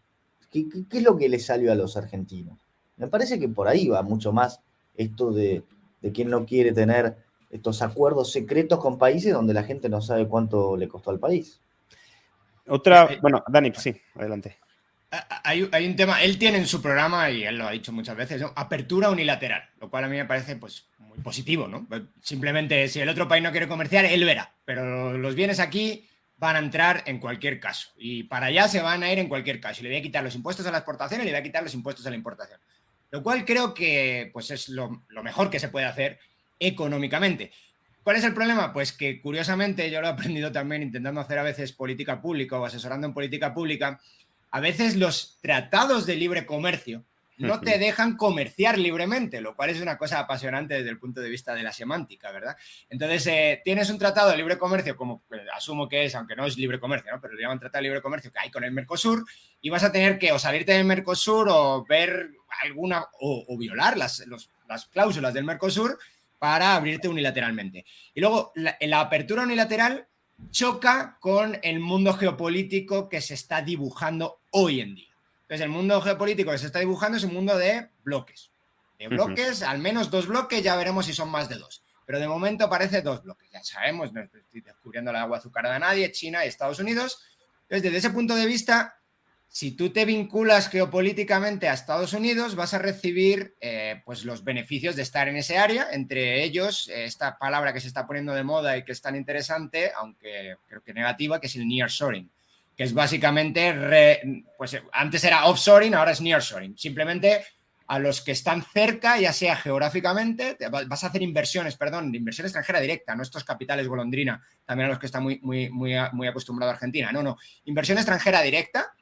¿Qué, es lo que le salió a los argentinos? Me parece que por ahí va mucho más esto de, de quien no quiere tener estos acuerdos secretos con países donde la gente no sabe cuánto le costó al país. Otra, eh, bueno, Dani, sí, adelante. Hay, un tema, él tiene en su programa, y él lo ha dicho muchas veces, apertura unilateral, lo cual a mí me parece pues, muy positivo, ¿no? Simplemente si el otro país no quiere comerciar, él verá, pero los bienes aquí van a entrar en cualquier caso, y para allá se van a ir en cualquier caso, y le voy a quitar los impuestos a la exportación y le voy a quitar los impuestos a la importación, lo cual creo que pues, es lo mejor que se puede hacer económicamente. ¿Cuál es el problema? Pues que curiosamente yo lo he aprendido también intentando hacer a veces política pública o asesorando en política pública, a veces los tratados de libre comercio no te dejan comerciar libremente, lo cual es una cosa apasionante desde el punto de vista de la semántica, ¿verdad? Entonces, eh, tienes un tratado de libre comercio, como pues, asumo que es, aunque no es libre comercio, ¿no? pero le llaman tratado de libre comercio que hay con el Mercosur, y vas a tener que o salirte del Mercosur o ver alguna, o, violar las, las, cláusulas del Mercosur para abrirte unilateralmente. Y luego, la apertura unilateral choca con el mundo geopolítico que se está dibujando hoy en día. Entonces, el mundo geopolítico que se está dibujando es un mundo de bloques. De bloques, al menos dos bloques, ya veremos si son más de dos. Pero de momento parece dos bloques. Ya sabemos, no estoy descubriendo la agua azucarada a nadie, China y Estados Unidos. Entonces, desde ese punto de vista, si tú te vinculas geopolíticamente a Estados Unidos, vas a recibir eh, pues los beneficios de estar en ese área, entre ellos eh, esta palabra que se está poniendo de moda y que es tan interesante, aunque creo que negativa, que es el nearshoring, que es básicamente, pues antes era offshoring, ahora es nearshoring. Simplemente a los que están cerca, ya sea geográficamente, vas a hacer inversiones, perdón, inversión extranjera directa, no estos capitales golondrina, también a los que está muy, muy, muy, acostumbrado Argentina. No, no, inversión extranjera directa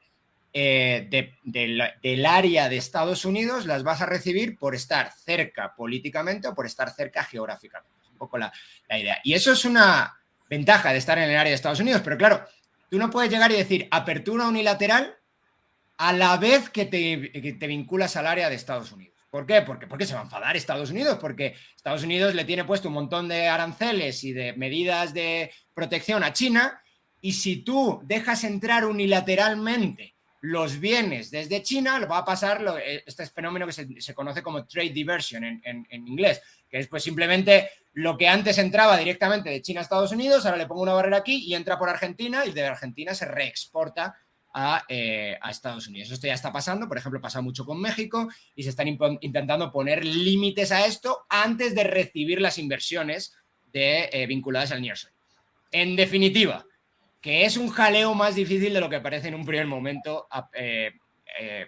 eh, del área de Estados Unidos las vas a recibir por estar cerca políticamente o por estar cerca geográficamente. Es un poco la, la idea. Y eso es una ventaja de estar en el área de Estados Unidos, pero claro, tú no puedes llegar y decir apertura unilateral a la vez que te, vinculas al área de Estados Unidos. ¿Por qué? Porque, porque se va a enfadar Estados Unidos, porque Estados Unidos le tiene puesto un montón de aranceles y de medidas de protección a China, y si tú dejas entrar unilateralmente los bienes desde China, va a pasar lo, eh, este fenómeno que se, conoce como trade diversion en, en, inglés, que es pues simplemente lo que antes entraba directamente de China a Estados Unidos, ahora le pongo una barrera aquí y entra por Argentina y de Argentina se reexporta eh, a, Estados Unidos. Esto ya está pasando, por ejemplo, pasa mucho con México y se están intentando poner límites a esto antes de recibir las inversiones de, eh, vinculadas al nearshoring. En definitiva, que es un jaleo más difícil de lo que parece en un primer momento, eh,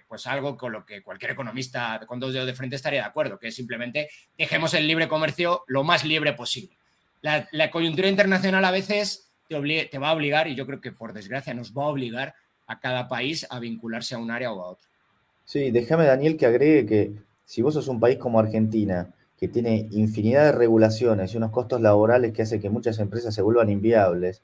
pues algo con lo que cualquier economista con dos dedos de frente estaría de acuerdo, que es simplemente dejemos el libre comercio lo más libre posible. La, coyuntura internacional a veces te, te va a obligar, y yo creo que por desgracia nos va a obligar a cada país a vincularse a un área o a otra. Sí, déjame, Daniel, que agregue que si vos sos un país como Argentina, que tiene infinidad de regulaciones y unos costos laborales que hace que muchas empresas se vuelvan inviables,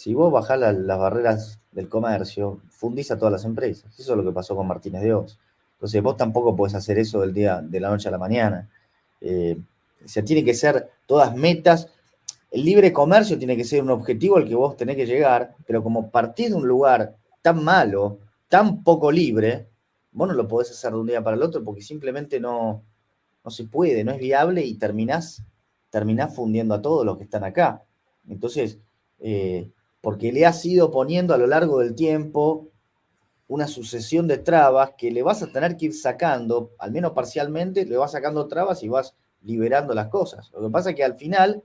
si vos bajás las barreras del comercio, fundís a todas las empresas. Eso es lo que pasó con Martínez de Oz. Entonces vos tampoco podés hacer eso del día, de la noche a la mañana. Eh, o sea, tiene que ser todas metas. El libre comercio tiene que ser un objetivo al que vos tenés que llegar, pero como partís de un lugar tan malo, tan poco libre, vos no lo podés hacer de un día para el otro porque simplemente no, no se puede, no es viable y terminás, terminás fundiendo a todos los que están acá. Entonces, eh, porque le has ido poniendo a lo largo del tiempo una sucesión de trabas que le vas a tener que ir sacando, al menos parcialmente, le vas sacando trabas y vas liberando las cosas. Lo que pasa es que al final,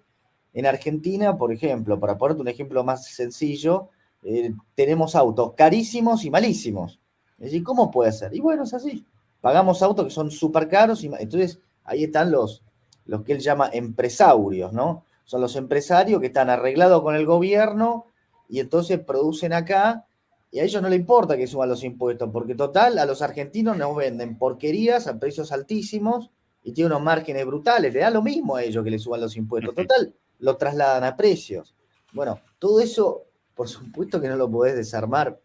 en Argentina, por ejemplo, para ponerte un ejemplo más sencillo, eh, tenemos autos carísimos y malísimos. Es decir, ¿cómo puede ser? Y bueno, es así. Pagamos autos que son súper caros y entonces ahí están los, los que él llama empresarios, ¿no? Son los empresarios que están arreglados con el gobierno y entonces producen acá y a ellos no le importa que suban los impuestos, porque total, a los argentinos nos venden porquerías a precios altísimos y tienen unos márgenes brutales. Le da lo mismo a ellos que le suban los impuestos. Total, lo trasladan a precios. Bueno, todo eso por supuesto que no lo podés desarmar.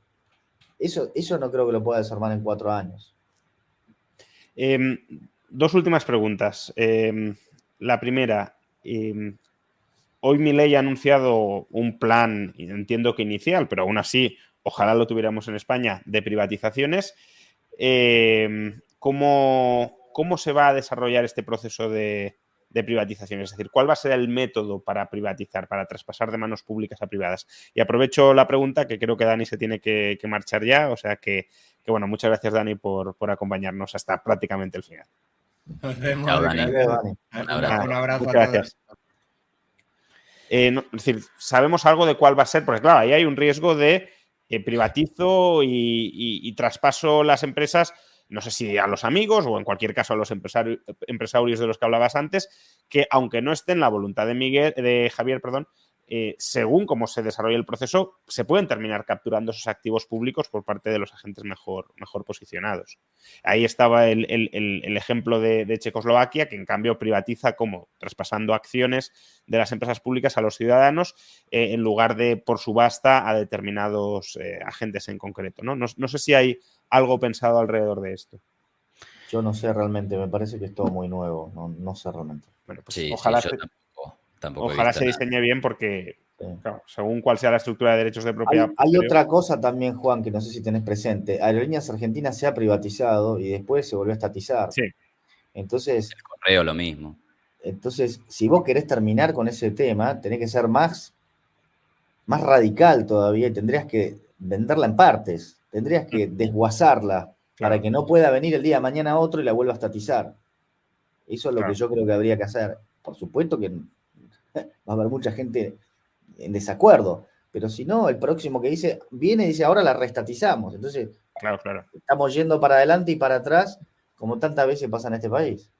Eso, eso no creo que lo pueda desarmar en cuatro años. Em, dos últimas preguntas. Em, la primera, eh, hoy Milei ha anunciado un plan, entiendo que inicial, pero aún así, ojalá lo tuviéramos en España, de privatizaciones. ¿cómo, ¿Cómo se va a desarrollar este proceso de, de privatización. Es decir, ¿cuál va a ser el método para privatizar, para traspasar de manos públicas a privadas? Y aprovecho la pregunta, que creo que Dani se tiene que, marchar ya, o sea que, bueno, muchas gracias Dani por, acompañarnos hasta prácticamente el final. Nos vemos. Dani. Un abrazo. Muchas gracias. Eh, es decir, sabemos algo de cuál va a ser, porque claro, ahí hay un riesgo de eh, privatizo y traspaso las empresas no sé si a los amigos o en cualquier caso a los empresarios de los que hablabas antes, que aunque no esté en la voluntad de Miguel, de Javier, perdón, eh, según cómo se desarrolla el proceso, se pueden terminar capturando esos activos públicos por parte de los agentes mejor, mejor posicionados. Ahí estaba el, ejemplo de, Checoslovaquia, que en cambio privatiza como traspasando acciones de las empresas públicas a los ciudadanos eh, en lugar de por subasta a determinados eh, agentes en concreto. ¿no? No, sé si hay algo pensado alrededor de esto. Yo no sé realmente, me parece que es todo muy nuevo, no, sé realmente. Bueno, pues ojalá Ojalá se diseñe bien porque, según cuál sea la estructura de derechos de propiedad. Hay, otra cosa también, Juan, que no sé si tenés presente. Aerolíneas Argentinas se ha privatizado y después se volvió a estatizar. Sí. Entonces. El correo lo mismo. Entonces, si vos querés terminar con ese tema, tenés que ser más, más radical todavía y tendrías que venderla en partes, tendrías que desguazarla para que no pueda venir el día de mañana otro y la vuelva a estatizar. Eso es lo que yo creo que habría que hacer. Por supuesto que va a haber mucha gente en desacuerdo, pero si no, el próximo que dice, viene y dice, ahora la restatizamos. Entonces, claro, claro. estamos yendo para adelante y para atrás, como tantas veces pasa en este país.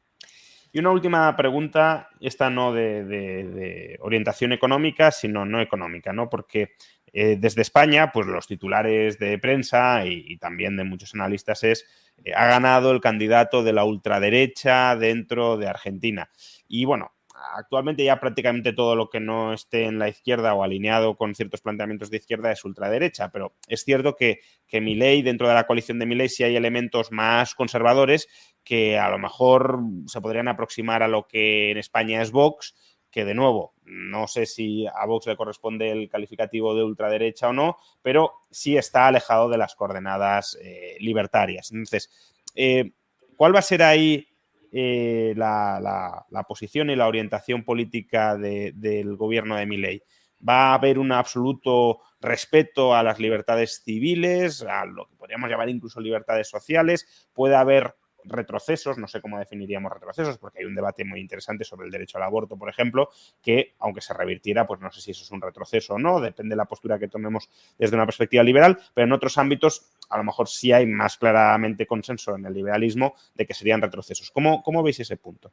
Y una última pregunta, esta no de, orientación económica, sino no económica, ¿no? Porque eh, desde España, pues los titulares de prensa y, también de muchos analistas es, eh, ha ganado el candidato de la ultraderecha dentro de Argentina. Y bueno, actualmente ya prácticamente todo lo que no esté en la izquierda o alineado con ciertos planteamientos de izquierda es ultraderecha, pero es cierto que, que ley dentro de la coalición de ley sí hay elementos más conservadores que a lo mejor se podrían aproximar a lo que en España es Vox, que de nuevo, no sé si a Vox le corresponde el calificativo de ultraderecha o no, pero sí está alejado de las coordenadas eh, libertarias. Entonces, eh, ¿cuál va a ser ahí eh, la, posición y la orientación política del gobierno de Milei. Va a haber un absoluto respeto a las libertades civiles, a lo que podríamos llamar incluso libertades sociales. Puede haber retrocesos, no sé cómo definiríamos retrocesos, porque hay un debate muy interesante sobre el derecho al aborto, por ejemplo, que aunque se revirtiera, pues no sé si eso es un retroceso o no, depende de la postura que tomemos desde una perspectiva liberal, pero en otros ámbitos a lo mejor sí hay más claramente consenso en el liberalismo de que serían retrocesos. ¿Cómo, cómo veis ese punto?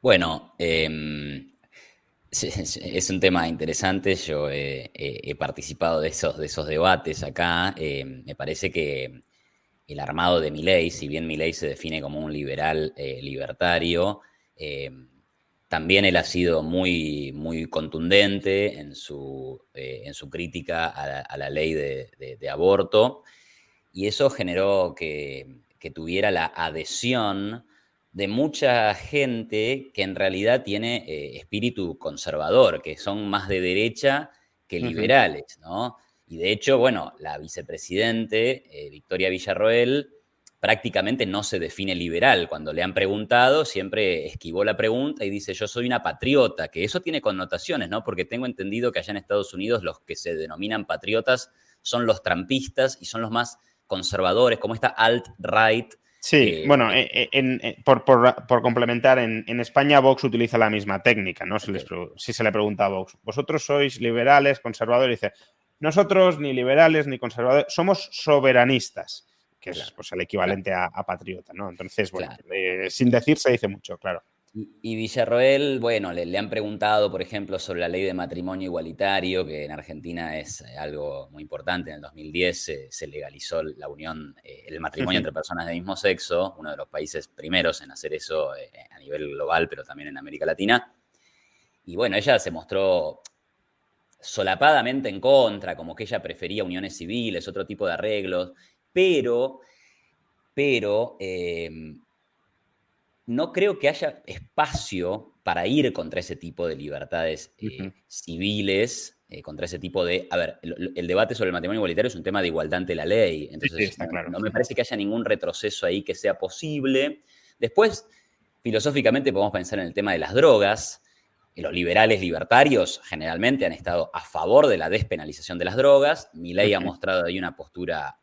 Bueno, em, es un tema interesante. Yo he, participado de esos, de esos debates acá. Em, me parece que el armado de Milei, si bien Milei se define como un liberal eh, libertario, eh, también él ha sido muy, muy contundente en su, eh, en su crítica a la, ley de, aborto y eso generó que, tuviera la adhesión de mucha gente que en realidad tiene espíritu conservador, que son más de derecha que liberales, ¿no? Y de hecho, bueno, la vicepresidente, eh, Victoria Villarroel, prácticamente no se define liberal. Cuando le han preguntado, siempre esquivó la pregunta y dice, yo soy una patriota, que eso tiene connotaciones, ¿no? Porque tengo entendido que allá en Estados Unidos los que se denominan patriotas son los trampistas y son los más conservadores, como esta alt-right. Sí, bueno, eh, eh, por, complementar, en, España Vox utiliza la misma técnica, ¿no? Si, si, se le pregunta a Vox, ¿vosotros sois liberales, conservadores? Dice, nosotros, ni liberales, ni conservadores, somos soberanistas, que es pues, el equivalente a, patriota, ¿no? Entonces, bueno, eh, sin decir se dice mucho, claro. Y, Villarroel, bueno, le, han preguntado, por ejemplo, sobre la ley de matrimonio igualitario, que en Argentina es eh, algo muy importante. En el 2010 se, legalizó la unión, eh, el matrimonio entre personas de mismo sexo, uno de los países primeros en hacer eso a nivel global, pero también en América Latina. Y bueno, ella se mostró solapadamente en contra, como que ella prefería uniones civiles, otro tipo de arreglos, pero, pero em, no creo que haya espacio para ir contra ese tipo de libertades eh, civiles, eh, contra ese tipo de... A ver, el, debate sobre el matrimonio igualitario es un tema de igualdad ante la ley, entonces no me parece que haya ningún retroceso ahí que sea posible. Después, filosóficamente podemos pensar en el tema de las drogas, los liberales libertarios generalmente han estado a favor de la despenalización de las drogas. Mi ley ha mostrado ahí una postura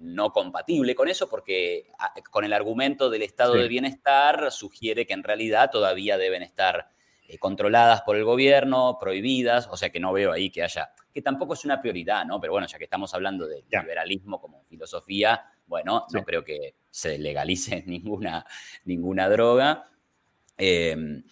no compatible con eso porque con el argumento del estado de bienestar sugiere que en realidad todavía deben estar eh, controladas por el gobierno, prohibidas, o sea que no veo ahí que haya, que tampoco es una prioridad, ¿no? Pero bueno, ya que estamos hablando de liberalismo como filosofía, bueno, no creo que se legalice ninguna, ninguna droga. Eh,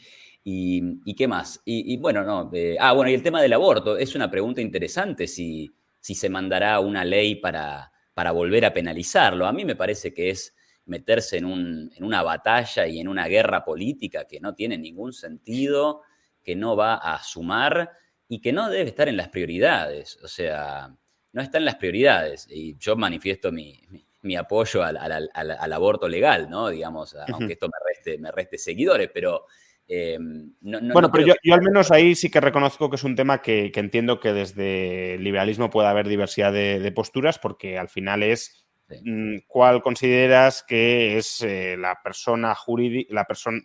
y, qué más? Y, bueno, no. ah, bueno, y el tema del aborto. Es una pregunta interesante si, si se mandará una ley para, para volver a penalizarlo. A mí me parece que es meterse en, un, en, una batalla y en una guerra política que no tiene ningún sentido, que no va a sumar y que no debe estar en las prioridades. O sea, no está en las prioridades. Y yo manifiesto mi, mi, apoyo al, al, al, aborto legal, ¿no? Digamos, aunque esto me reste, me reste seguidores, pero Em, bueno, pero yo, al menos ahí sí que reconozco que es un tema que, entiendo que desde el liberalismo puede haber diversidad de, posturas, porque al final es mm, cuál consideras que es eh, la persona jurídica, la persona,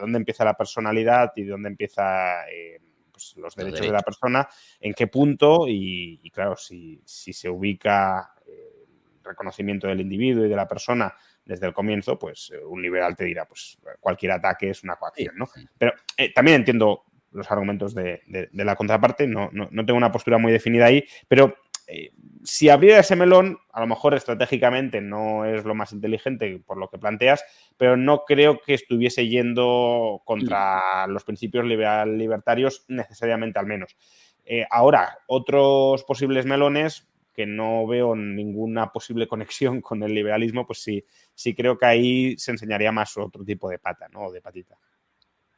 dónde empieza la personalidad y dónde empieza eh, pues, los derechos de la persona, en qué punto y, claro, si, si, se ubica el reconocimiento del individuo y de la persona desde el comienzo, pues un liberal te dirá, pues cualquier ataque es una coacción, ¿no? Pero también entiendo los argumentos de, la contraparte, no, no, no, tengo una postura muy definida ahí, pero eh, si abriera ese melón, a lo mejor estratégicamente no es lo más inteligente por lo que planteas, pero no creo que estuviese yendo contra los principios liberal libertarios necesariamente al menos. Eh, ahora, otros posibles melones que no veo ninguna posible conexión con el liberalismo, pues sí, sí creo que ahí se enseñaría más otro tipo de pata, ¿no? de patita.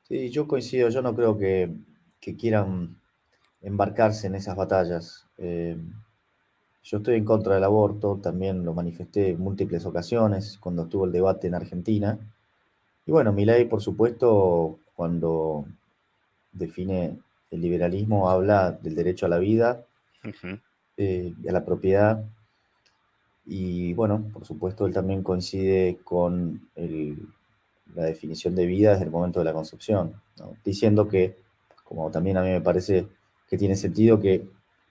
Sí, yo coincido, yo no creo que, quieran embarcarse en esas batallas. Eh, yo estoy en contra del aborto, también lo manifesté en múltiples ocasiones cuando estuvo el debate en Argentina. Y bueno, mi ley, por supuesto, cuando define el liberalismo, habla del derecho a la vida eh, a la propiedad. Y bueno, por supuesto, él también coincide con la definición de vida desde el momento de la concepción, diciendo que, como también a mí me parece que tiene sentido, que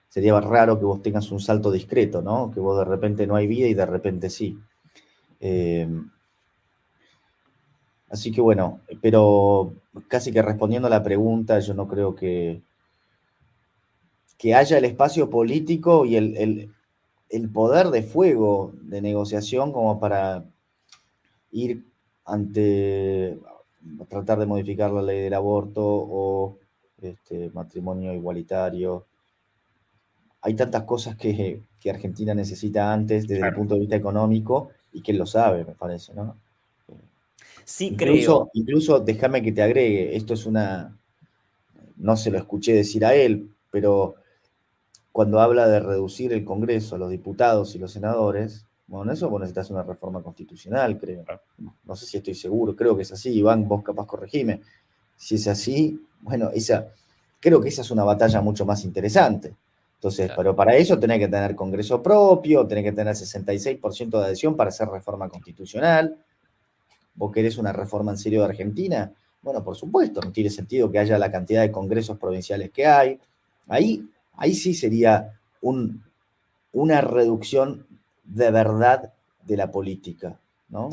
sería raro que vos tengas un salto discreto, ¿no? Que vos de repente no hay vida y de repente sí. Em, así que bueno, pero casi que respondiendo a la pregunta, yo no creo que, que haya el espacio político y el, el poder de fuego de negociación como para ir ante tratar de modificar la ley del aborto o este, matrimonio igualitario hay tantas cosas que, Argentina necesita antes desde el punto de vista económico y que él lo sabe, me parece, ¿no? Sí, creo. Incluso déjame que te agregue, esto es una, no se lo escuché decir a él, pero cuando habla de reducir el Congreso, los diputados y los senadores, bueno, eso vos necesitas una reforma constitucional, creo. No sé si estoy seguro, creo que es así, Iván, vos capaz corregime. Si es así, bueno, esa, creo que esa es una batalla mucho más interesante. Entonces, pero para eso tenés que tener Congreso propio, tenés que tener 66% de adhesión para hacer reforma constitucional. ¿Vos querés una reforma en serio de Argentina? Bueno, por supuesto, no tiene sentido que haya la cantidad de congresos provinciales que hay. Ahí, ahí sí sería un, una reducción de verdad de la política, ¿no?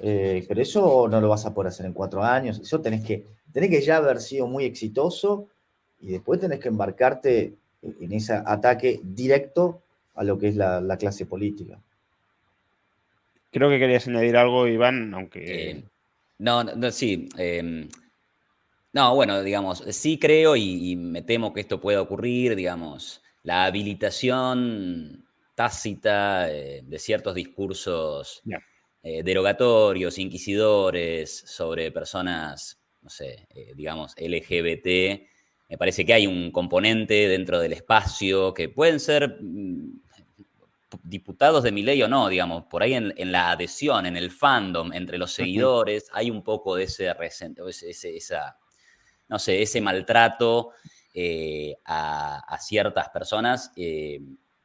Eh, pero eso no lo vas a poder hacer en cuatro años. Eso tenés que, tenés que ya haber sido muy exitoso y después tenés que embarcarte en ese ataque directo a lo que es la, clase política. Creo que querías añadir algo, Iván, aunque... Eh, no, no, sí. Em, no, bueno, digamos, sí creo y, me temo que esto pueda ocurrir, digamos, la habilitación tácita eh, de ciertos discursos eh, derogatorios, inquisidores sobre personas, no sé, digamos, LGBT, me parece que hay un componente dentro del espacio que pueden ser mm, diputados de mi ley o no, digamos, por ahí en, la adhesión, en el fandom, entre los seguidores, hay un poco de ese, ese, esa, no sé, ese maltrato eh, a, ciertas personas. Eh,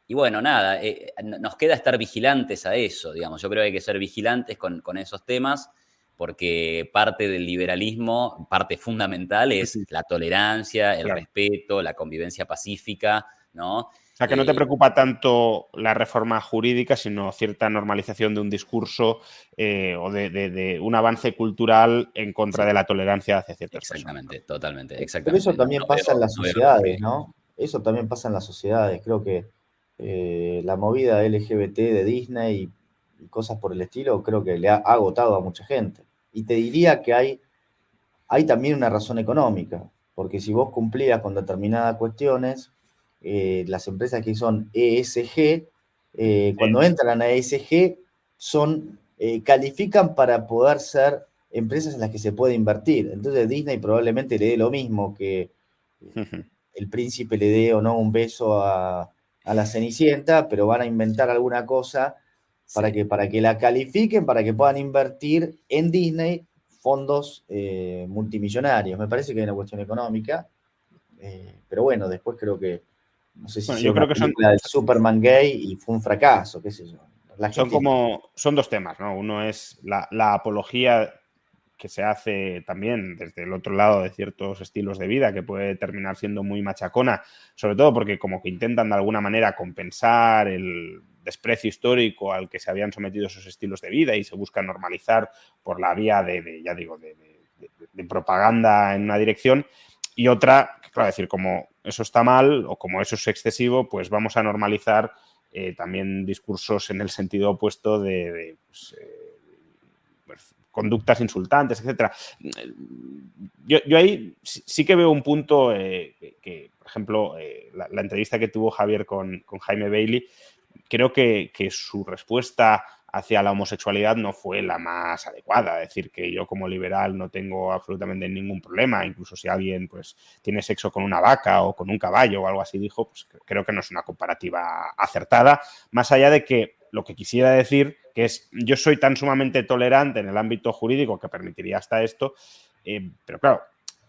y bueno, nada, eh, nos queda estar vigilantes a eso, digamos. Yo creo que hay que ser vigilantes con, con esos temas porque parte del liberalismo, parte fundamental es la tolerancia, el respeto, la convivencia pacífica, ¿no? O sea, que no te eh, preocupa tanto la reforma jurídica, sino cierta normalización de un discurso eh, o de, un avance cultural en contra de la tolerancia hacia ciertas exactamente, personas. Totalmente, exactamente, Pero eso también pasa en las sociedades, ¿no? Eso también pasa en las sociedades. Creo que eh, la movida LGBT de Disney y cosas por el estilo, creo que le ha, agotado a mucha gente. Y te diría que hay, hay también una razón económica, porque si vos cumplías con determinadas cuestiones, eh, las empresas que son ESG, eh, cuando entran a ESG, son, eh, califican para poder ser empresas en las que se puede invertir. Entonces Disney probablemente le dé lo mismo que el príncipe le dé o no un beso a, a la Cenicienta, pero van a inventar alguna cosa para, que, para que la califiquen, para que puedan invertir en Disney fondos eh, multimillonarios. Me parece que hay una cuestión económica, eh, pero bueno, después creo que, no sé si yo creo que son del Superman gay y fue un fracaso, qué sé yo. son como, son dos temas, ¿no? Uno es la, apología que se hace también desde el otro lado de ciertos estilos de vida que puede terminar siendo muy machacona, sobre todo porque como que intentan de alguna manera compensar el desprecio histórico al que se habían sometido esos estilos de vida y se busca normalizar por la vía de, ya digo, de, propaganda en una dirección y otra, claro, decir, como eso está mal o como eso es excesivo, pues vamos a normalizar eh, también discursos en el sentido opuesto de, pues, eh, pues, conductas insultantes, etcétera. Yo, ahí sí que veo un punto eh, que, por ejemplo, la, entrevista que tuvo Javier con, con Jaime Bailey, creo que, su respuesta hacia la homosexualidad no fue la más adecuada. Es decir, que yo como liberal no tengo absolutamente ningún problema, incluso si alguien pues tiene sexo con una vaca o con un caballo o algo así dijo, pues creo que no es una comparativa acertada, más allá de que lo que quisiera decir que es yo soy tan sumamente tolerante en el ámbito jurídico que permitiría hasta esto, eh, pero claro,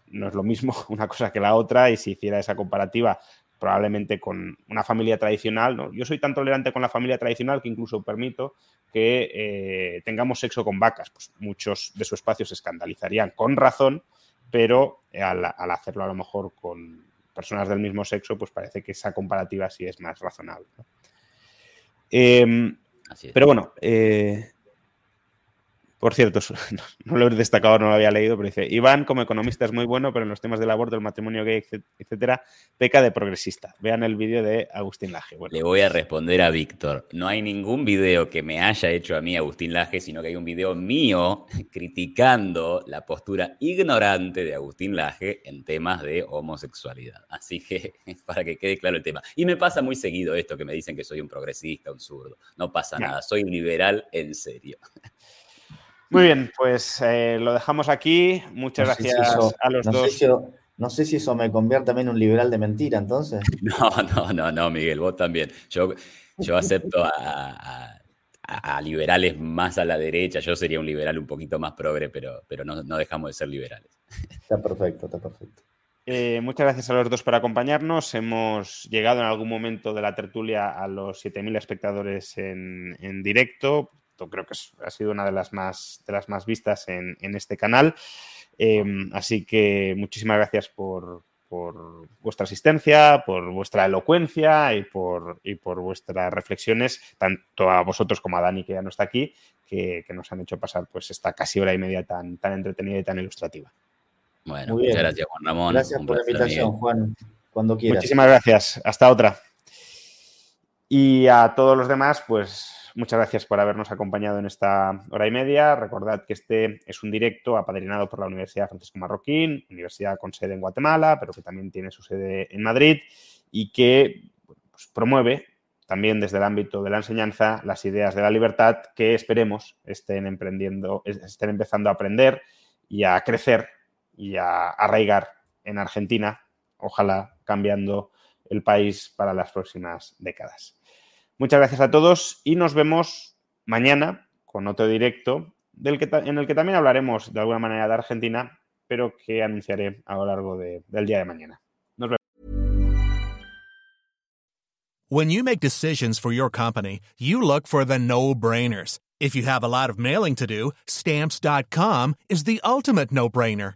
no es lo mismo una cosa que la otra y si hiciera esa comparativa probablemente con una familia tradicional. ¿no? Yo soy tan tolerante con la familia tradicional que incluso permito que eh, tengamos sexo con vacas. Pues muchos de su espacio se escandalizarían con razón, pero al, hacerlo a lo mejor con personas del mismo sexo, pues parece que esa comparativa sí es más razonable. Em, pero bueno, eh, por cierto, no lo he destacado, no lo había leído, pero dice, Iván como economista es muy bueno, pero en los temas del aborto, el matrimonio gay, etcétera, peca de progresista. Vean el vídeo de Agustín Laje. Le voy a responder a Víctor. No hay ningún video que me haya hecho a mí Agustín Laje, sino que hay un video mío criticando la postura ignorante de Agustín Laje en temas de homosexualidad. Así que, para que quede claro el tema. Y me pasa muy seguido esto que me dicen que soy un progresista, un zurdo. No pasa nada, soy liberal en serio. Muy bien, pues eh, lo dejamos aquí. Muchas gracias a los dos. no sé si eso me convierte también en un liberal de mentira, entonces. No, no, no, no, Miguel, vos también. Yo, yo acepto a, liberales más a la derecha. Yo sería un liberal un poquito más progre, pero, pero no, dejamos de ser liberales. Está perfecto, está perfecto. Eh, muchas gracias a los dos por acompañarnos. Hemos llegado en algún momento de la tertulia a los 7.000 espectadores en, en directo creo que ha sido una de las más, de las más vistas en, este canal. Em, así que muchísimas gracias por, vuestra asistencia, por vuestra elocuencia y por, por vuestras reflexiones, tanto a vosotros como a Dani, que ya no está aquí, que, nos han hecho pasar pues esta casi hora y media tan, tan entretenida y tan ilustrativa. Bueno, muchas gracias, Juan Ramón. Gracias por la invitación, Juan. Cuando quieras. Muchísimas gracias. Hasta otra. Y a todos los demás, pues Muchas gracias por habernos acompañado en esta hora y media. Recordad que este es un directo apadrinado por la Universidad Francisco Marroquín, universidad con sede en Guatemala, pero que también tiene su sede en Madrid y que pues, promueve también desde el ámbito de la enseñanza las ideas de la libertad que esperemos estén emprendiendo, estén empezando a aprender y a crecer y a arraigar en Argentina, ojalá cambiando el país para las próximas décadas. Muchas gracias a todos y nos vemos mañana con otro directo del que, en el que también hablaremos de alguna manera de Argentina, pero que anunciaré a lo largo de, del día de mañana. Nos vemos. When you make decisions for your company, you look for the no-brainers. If you have a lot of mailing to do, stamps.com is the ultimate no-brainer.